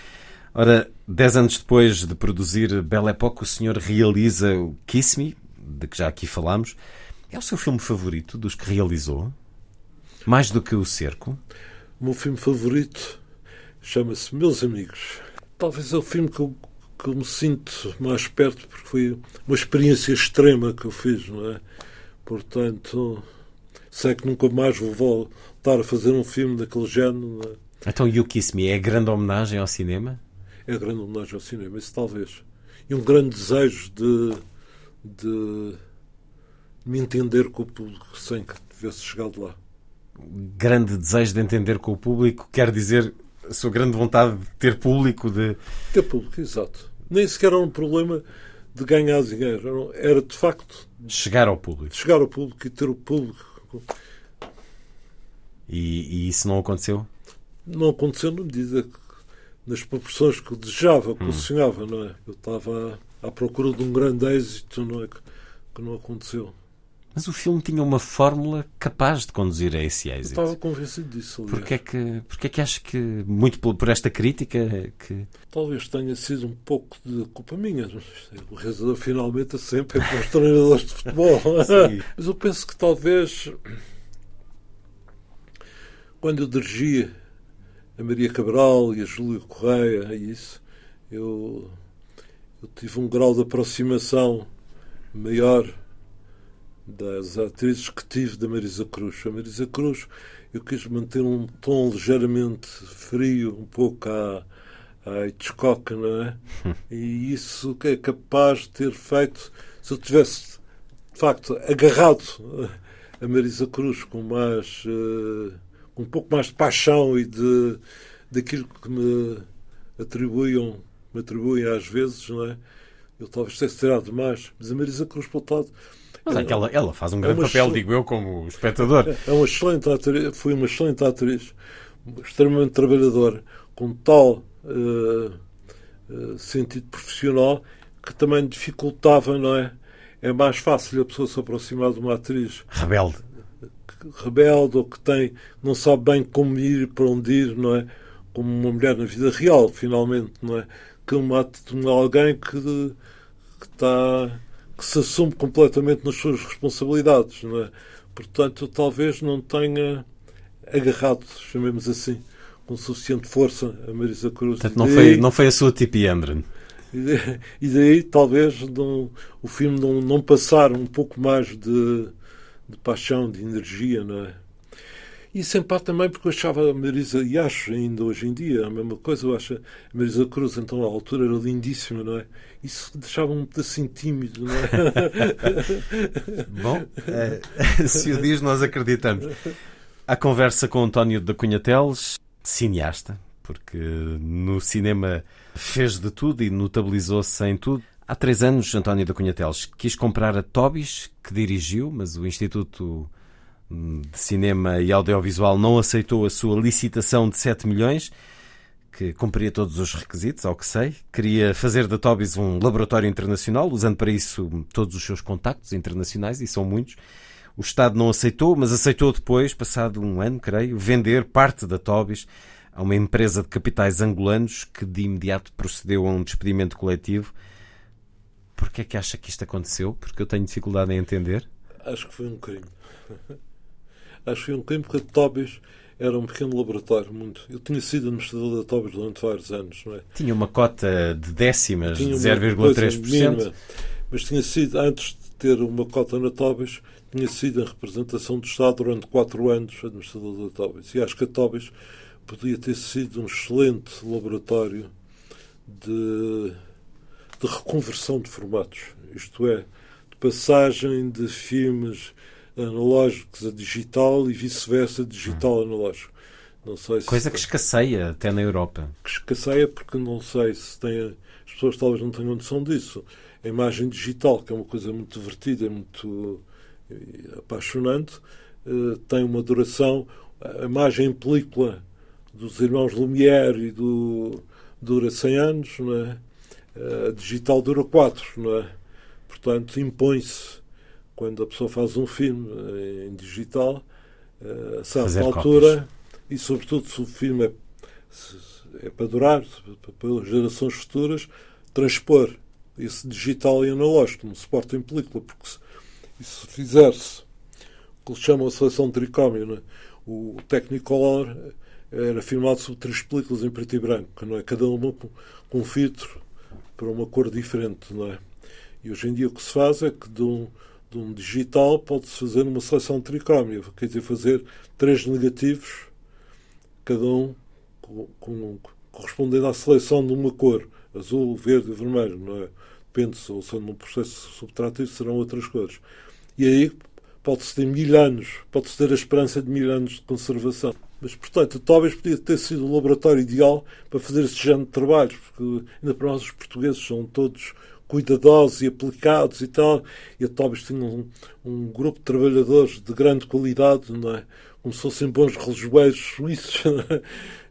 Ora, dez anos depois de produzir Belle Époque, o senhor realiza o Kiss Me, de que já aqui falámos. É o seu filme favorito dos que realizou? Mais do que O Cerco? O meu filme favorito chama-se Meus Amigos. Talvez é o filme que eu, que eu me sinto mais perto, porque foi uma experiência extrema que eu fiz, não é? Portanto, sei que nunca mais vou voltar a fazer um filme daquele género. É? Então, o Kiss Me é a grande homenagem ao cinema? É a grande homenagem ao cinema, isso talvez. E um grande desejo de, de me entender com o público sem que tivesse chegado lá. Grande desejo de entender com o público quer dizer a sua grande vontade de ter público, de Ter público, exato. Nem sequer era um problema de ganhar dinheiro. Era, de facto chegar ao público. chegar ao público e ter o público. E, e isso não aconteceu? Não aconteceu na medida que, nas proporções que eu desejava, que eu sonhava, não é? Eu estava à procura de um grande êxito, não é? Que, que não aconteceu. Mas o filme tinha uma fórmula capaz de conduzir a esse Eu êxito. estava convencido disso. aliás. Porquê é que, porquê é que acha que, muito por, por esta crítica, que Talvez tenha sido um pouco de culpa minha. O realizador finalmente é sempre para os treinadores de futebol. Sim. Mas eu penso que talvez quando eu dirigia a Maria Cabral e a Júlia Correia e isso, eu, eu tive um grau de aproximação maior das atrizes que tive da Marisa Cruz. A Marisa Cruz eu quis manter um tom ligeiramente frio, um pouco à, à Hitchcock, não é? E isso que é capaz de ter feito se eu tivesse, de facto, agarrado a Marisa Cruz com mais com um pouco mais de paixão e de daquilo que me atribuíam, me atribuem às vezes, não é? Eu talvez tivesse tirado mais, mas a Marisa Cruz, lado, Mas é que ela, ela faz um grande uma papel, digo eu, como espectador. é uma excelente atriz, foi uma excelente atriz, extremamente trabalhadora, com tal eh, eh, sentido profissional que também dificultava, não é? É mais fácil a pessoa se aproximar de uma atriz Rebelde. Rebelde ou que tem, não sabe bem como ir para onde ir, não é? Como uma mulher na vida real, finalmente, não é? Que uma, ati- alguém que, que está que se assume completamente nas suas responsabilidades, não é? Portanto, talvez não tenha agarrado, chamemos assim, com suficiente força a Marisa Cruz. Portanto, não daí- foi, não foi a sua Tippi e daí, e daí, talvez não- o filme não, não passar um pouco mais de, de paixão, de energia, não é? E isso em parte também porque eu achava a Marisa, e acho ainda hoje em dia a mesma coisa, eu acho a Marisa Cruz, então à altura era lindíssima, não é? Isso deixava um pedacinho tímido, não é? Bom, eh, se o diz, nós acreditamos. A conversa com António da Cunha Teles, cineasta, porque no cinema fez de tudo e notabilizou-se em tudo. Há três anos, António da Cunha Teles quis comprar a Tobis, que dirigiu, mas o Instituto hum, de Cinema e Audiovisual não aceitou a sua licitação de 7 milhões, que cumpria todos os requisitos, ao que sei. Queria fazer da Tobis um laboratório internacional, usando para isso todos os seus contactos internacionais, e são muitos. O Estado não aceitou, mas aceitou depois, passado um ano, creio, vender parte da Tobis a uma empresa de capitais angolanos que de imediato procedeu a um despedimento coletivo. Porquê é que acha que isto aconteceu? Porque eu tenho dificuldade em entender. Acho que foi um crime. Acho que foi um crime porque a Tobis era um pequeno laboratório. Muito. Eu tinha sido administrador da Tobis durante vários anos, não é? Tinha uma cota de décimas de tinha uma coisa 0,3%. mínima, mas tinha sido, antes de ter uma cota na Tobis, tinha sido em representação do Estado durante quatro anos administrador da Tobis. E acho que a Tobis podia ter sido um excelente laboratório de, de reconversão de formatos, isto é, de passagem de filmes analógicos a digital e vice-versa, digital analógico. Não sei se Coisa que escasseia até na Europa. Que escasseia porque não sei se tem. As pessoas talvez não tenham noção disso. A imagem digital, que é uma coisa muito divertida, muito eh, apaixonante, eh, tem uma duração. A imagem em película dos irmãos Lumière e do, dura 100 anos, não é? A digital dura 4, não é? Portanto, impõe-se, quando a pessoa faz um filme em digital, a certa altura, cópias. e sobretudo se o filme é, é para durar, para gerações futuras, transpor esse digital e analógico, não se porta em película, porque se, se fizer-se o que eles chamam a seleção de tricómio, é? o Technicolor era filmado sobre três películas em preto e branco, não é? Cada uma com, com um filtro para uma cor diferente, não é? E hoje em dia o que se faz é que de um, de um digital pode-se fazer uma seleção tricómia, quer dizer, fazer três negativos, cada um com, com, correspondendo à seleção de uma cor, azul, verde e vermelho, não é? Depende, se ou sendo num processo subtrativo, serão outras cores. E aí pode-se ter mil anos, pode-se ter a esperança de mil anos de conservação. Mas, portanto, talvez podia ter sido o laboratório ideal para fazer esse género de trabalhos, porque ainda para nós os portugueses são todos cuidadosos e aplicados e tal, e talvez tinham um, um, grupo de trabalhadores de grande qualidade, não é? como se fossem bons relojoeiros suíços, é?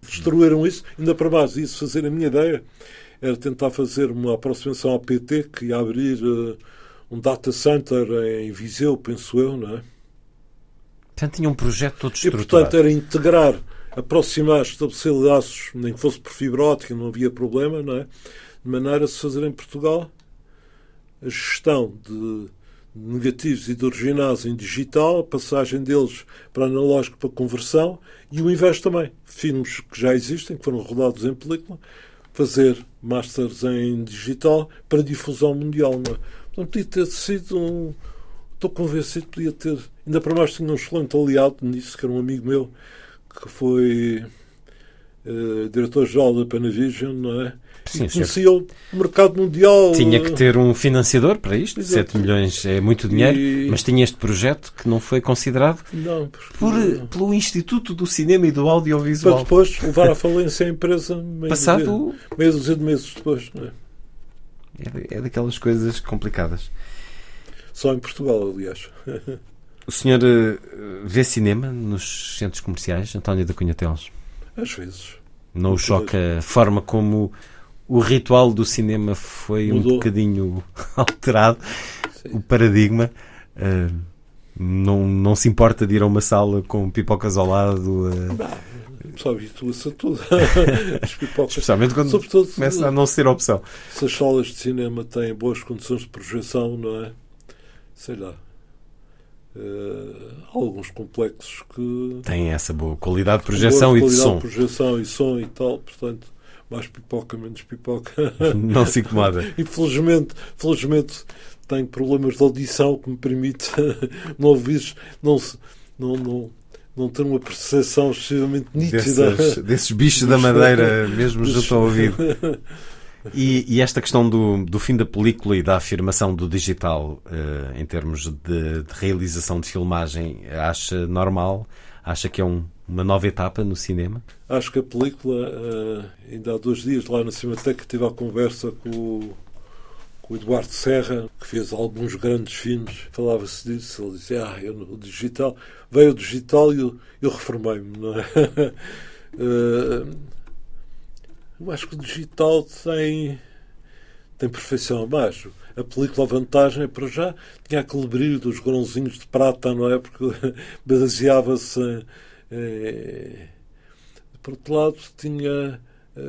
destruíram isso, ainda para mais, isso fazer a minha ideia era tentar fazer uma aproximação ao PT que ia abrir uh, um data center em Viseu, penso eu, não é? Portanto, tinha um projeto todo estruturado. E, portanto, era integrar, aproximar, estabelecer laços, nem que fosse por fibra óptica, não havia problema, não é? De maneira a se fazer em Portugal a gestão de negativos e de originais em digital, a passagem deles para analógico para conversão e o inverso também. Filmes que já existem, que foram rodados em película, fazer masters em digital para difusão mundial. Não é? Portanto, podia ter sido um. Estou convencido que podia ter Ainda para mais tinha um excelente aliado nisso, que era um amigo meu, que foi uh, diretor-geral da Panavision, não é? Sim, conhecia o mercado mundial. Tinha que ter um financiador para isto, Exato. 7 milhões é muito dinheiro, e... mas tinha este projeto que não foi considerado não, por, não. pelo Instituto do Cinema e do Audiovisual. Para depois levar à falência a empresa meio Passado... meia dúzia de meses depois. Não é? É, é daquelas coisas complicadas. Só em Portugal, aliás. O senhor uh, vê cinema nos centros comerciais, António da Cunha Teles? Às vezes. Não o choca a forma como o ritual do cinema foi Mudou. um bocadinho alterado, Sim. o paradigma. Uh, não, não se importa de ir a uma sala com pipocas ao lado. Uh... Não, só habitua-se a tudo. As pipocas. Especialmente quando Sobretudo, começa a não ser opção. Se as salas de cinema têm boas condições de projeção, não é? Sei lá Uh, alguns complexos que têm essa boa qualidade de projeção e de som. Projeção e som e tal, portanto, mais pipoca, menos pipoca. Não se incomoda. Infelizmente, felizmente tenho problemas de audição que me permite não ouvir, não, não, não, não ter uma percepção excessivamente nítida. Desses, desses bichos da madeira, mesmo junto ao ouvido. E, e, esta questão do, do, fim da película e da afirmação do digital uh, em termos de, de, realização de filmagem, acha normal? Acha que é um, uma nova etapa no cinema? Acho que a película, uh, ainda há dois dias lá na Cinemateca, tive a conversa com o, o Eduardo Serra, que fez alguns grandes filmes, falava-se disso. Ele dizia: Ah, eu no digital, veio o digital e eu, eu reformei-me, não é? uh, Eu acho que o digital tem, tem perfeição abaixo. A película, a vantagem é para já, tinha aquele brilho dos grãozinhos de prata, não é? Porque baseava-se. É, por outro lado, tinha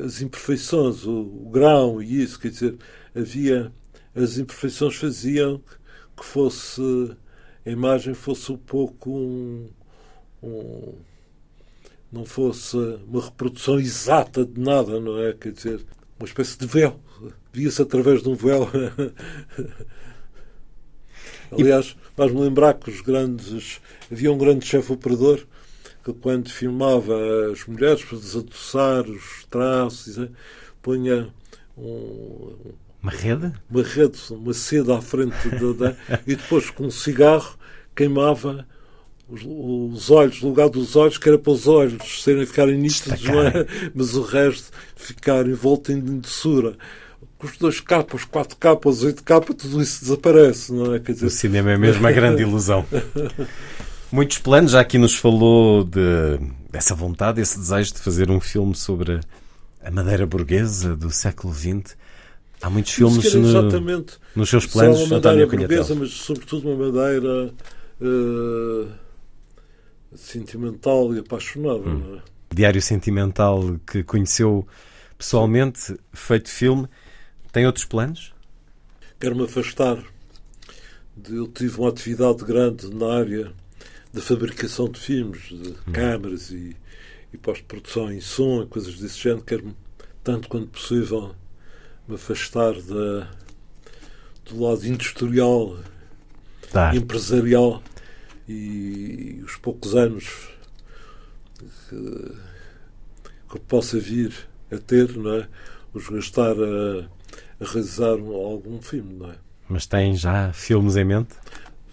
as imperfeições, o, o, grão e isso, quer dizer, havia. As imperfeições faziam que fosse. A imagem fosse um pouco um, um não fosse uma reprodução exata de nada, não é? Quer dizer, uma espécie de véu. Via-se através de um véu. Aliás, faz-me lembrar que os grandes. Havia um grande chefe operador que, quando filmava as mulheres para desadoçar os traços, punha um, uma rede? Uma rede, uma seda à frente da, e depois com um cigarro queimava os, os, olhos, no lugar dos olhos, que era para os olhos serem ficarem nítidos, é? mas o resto ficar envolto em doçura. Com os dois capas, quatro capas, oito capas, tudo isso desaparece, não é? Quer dizer... O cinema é mesmo a grande ilusão. Muitos planos, já aqui nos falou de, dessa vontade, desse desejo de fazer um filme sobre a madeira burguesa do século XX. Há muitos filmes no, nos seus planos, uma madeira burguesa, mas sobretudo uma madeira uh, sentimental e apaixonada. Hum. É? Diário sentimental que conheceu pessoalmente, feito filme. Tem outros planos? Quero-me afastar. De, eu tive uma atividade grande na área da fabricação de filmes, de hum. câmaras e, e pós-produção em som, coisas desse género. Quero-me, tanto quanto possível, me afastar da, do lado industrial, tá. empresarial e os poucos anos que, que possa vir a ter, não é? os gastar a, a realizar algum filme, não é? Mas tem já filmes em mente?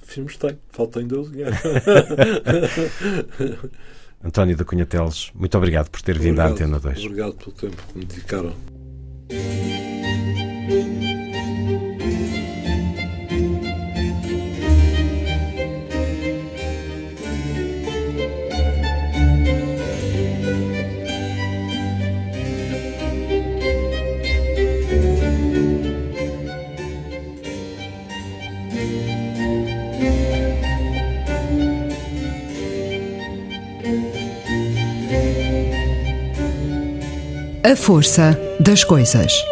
Filmes tem, falta ainda o dinheiro. António da Cunha Teles, muito obrigado por ter vindo obrigado, à Antena 2. Obrigado pelo tempo que me dedicaram. A força das coisas.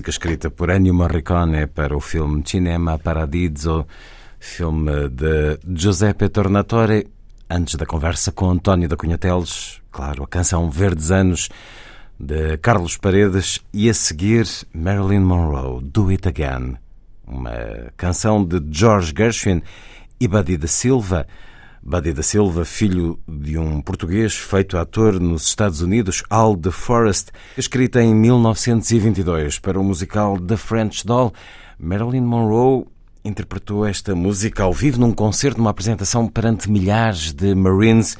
Música escrita por Ennio Morricone para o filme Cinema Paradiso, filme de Giuseppe Tornatore. Antes da conversa com António da Cunha Teles, claro, a canção Verdes Anos de Carlos Paredes e a seguir Marilyn Monroe, Do It Again, uma canção de George Gershwin e Buddy da Silva. Buddy da Silva, filho de um português feito ator nos Estados Unidos, Al de Forest, escrita em 1922 para o musical The French Doll. Marilyn Monroe interpretou esta música ao vivo num concerto, numa apresentação perante milhares de Marines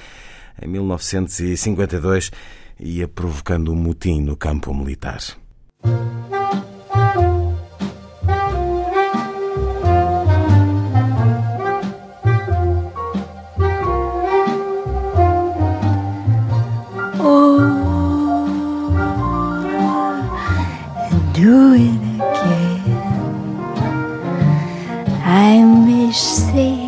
em 1952 ia provocando um motim no campo militar. Do it again. I may say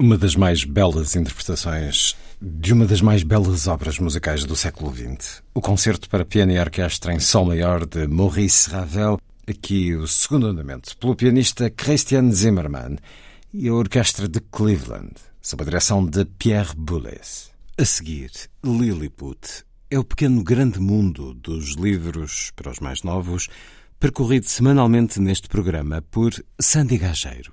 Uma das mais belas interpretações de uma das mais belas obras musicais do século XX. O concerto para piano e orquestra em sol maior de Maurice Ravel, aqui o segundo andamento, pelo pianista Christian Zimmermann e a orquestra de Cleveland, sob a direção de Pierre Boulez. A seguir, Lilliput é o pequeno grande mundo dos livros para os mais novos, percorrido semanalmente neste programa por Sandy Gageiro.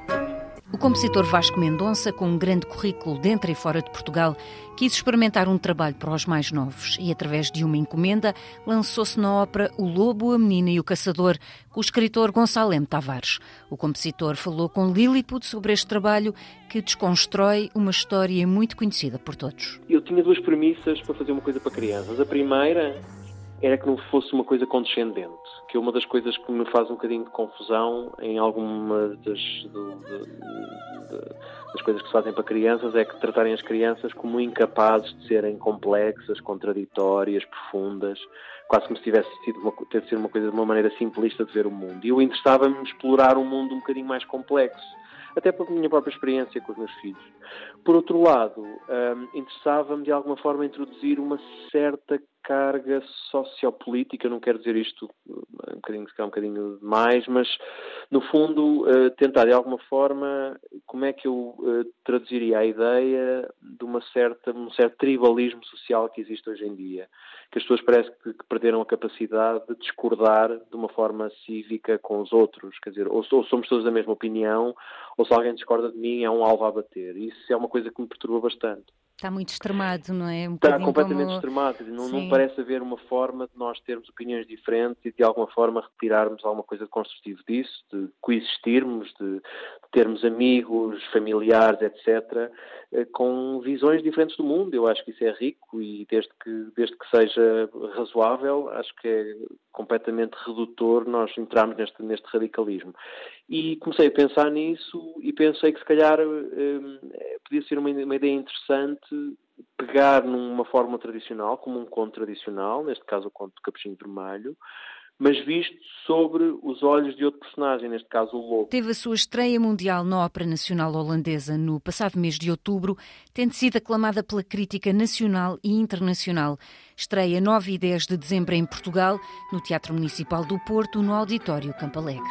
O compositor Vasco Mendonça, com um grande currículo dentro e fora de Portugal, quis experimentar um trabalho para os mais novos e, através de uma encomenda, lançou-se na ópera O Lobo, a Menina e o Caçador, com o escritor Gonçalo M. Tavares. O compositor falou com Lilliput sobre este trabalho que desconstrói uma história muito conhecida por todos. Eu tinha duas premissas para fazer uma coisa para crianças. A primeira era que não fosse uma coisa condescendente, que é uma das coisas que me faz um bocadinho de confusão em alguma das, do, de, de, das coisas que se fazem para crianças, é que tratarem as crianças como incapazes de serem complexas, contraditórias, profundas, quase como se tivesse sido uma, ter sido uma coisa de uma maneira simplista de ver o mundo. E eu interessava-me explorar um mundo um bocadinho mais complexo até pela minha própria experiência com os meus filhos. Por outro lado, um, interessava-me de alguma forma introduzir uma certa carga sociopolítica, não quero dizer isto um bocadinho, um bocadinho mais, mas no fundo uh, tentar de alguma forma como é que eu uh, traduziria a ideia de uma certa, um certo tribalismo social que existe hoje em dia que as pessoas parece que, perderam a capacidade de discordar de uma forma cívica com os outros, quer dizer, ou, somos todos da mesma opinião, ou se alguém discorda de mim é um alvo a bater. Isso é uma coisa que me perturba bastante. Está muito extremado, não é? Um Está completamente como... extremado. Não, não, parece haver uma forma de nós termos opiniões diferentes e de alguma forma retirarmos alguma coisa de construtivo disso, de coexistirmos, de, termos amigos, familiares, etc., eh, com visões diferentes do mundo. Eu acho que isso é rico e desde que, desde que seja razoável, acho que é completamente redutor nós entrarmos neste, neste radicalismo. E comecei a pensar nisso e pensei que se calhar eh, podia ser uma, uma ideia interessante pegar numa forma tradicional, como um conto tradicional, neste caso o conto do Capuchinho Vermelho, mas visto sobre os olhos de outro personagem, neste caso o Lobo. Teve a sua estreia mundial na Ópera Nacional Holandesa no passado mês de outubro, tendo sido aclamada pela crítica nacional e internacional. Estreia 9 e 10 de dezembro em Portugal, no Teatro Municipal do Porto, no Auditório Campo Alegre.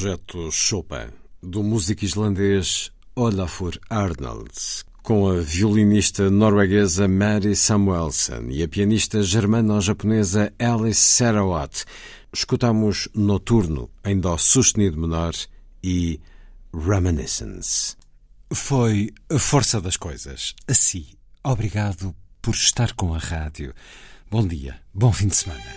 Projeto Chopin, do músico islandês Olafur Arnalds, com a violinista norueguesa Mary Samuelson e a pianista germano-japonesa Alice Sarawat, escutamos Noturno em Dó sustenido menor e Reminiscence. Foi a força das coisas. Assim, obrigado por estar com a rádio. Bom dia, bom fim de semana.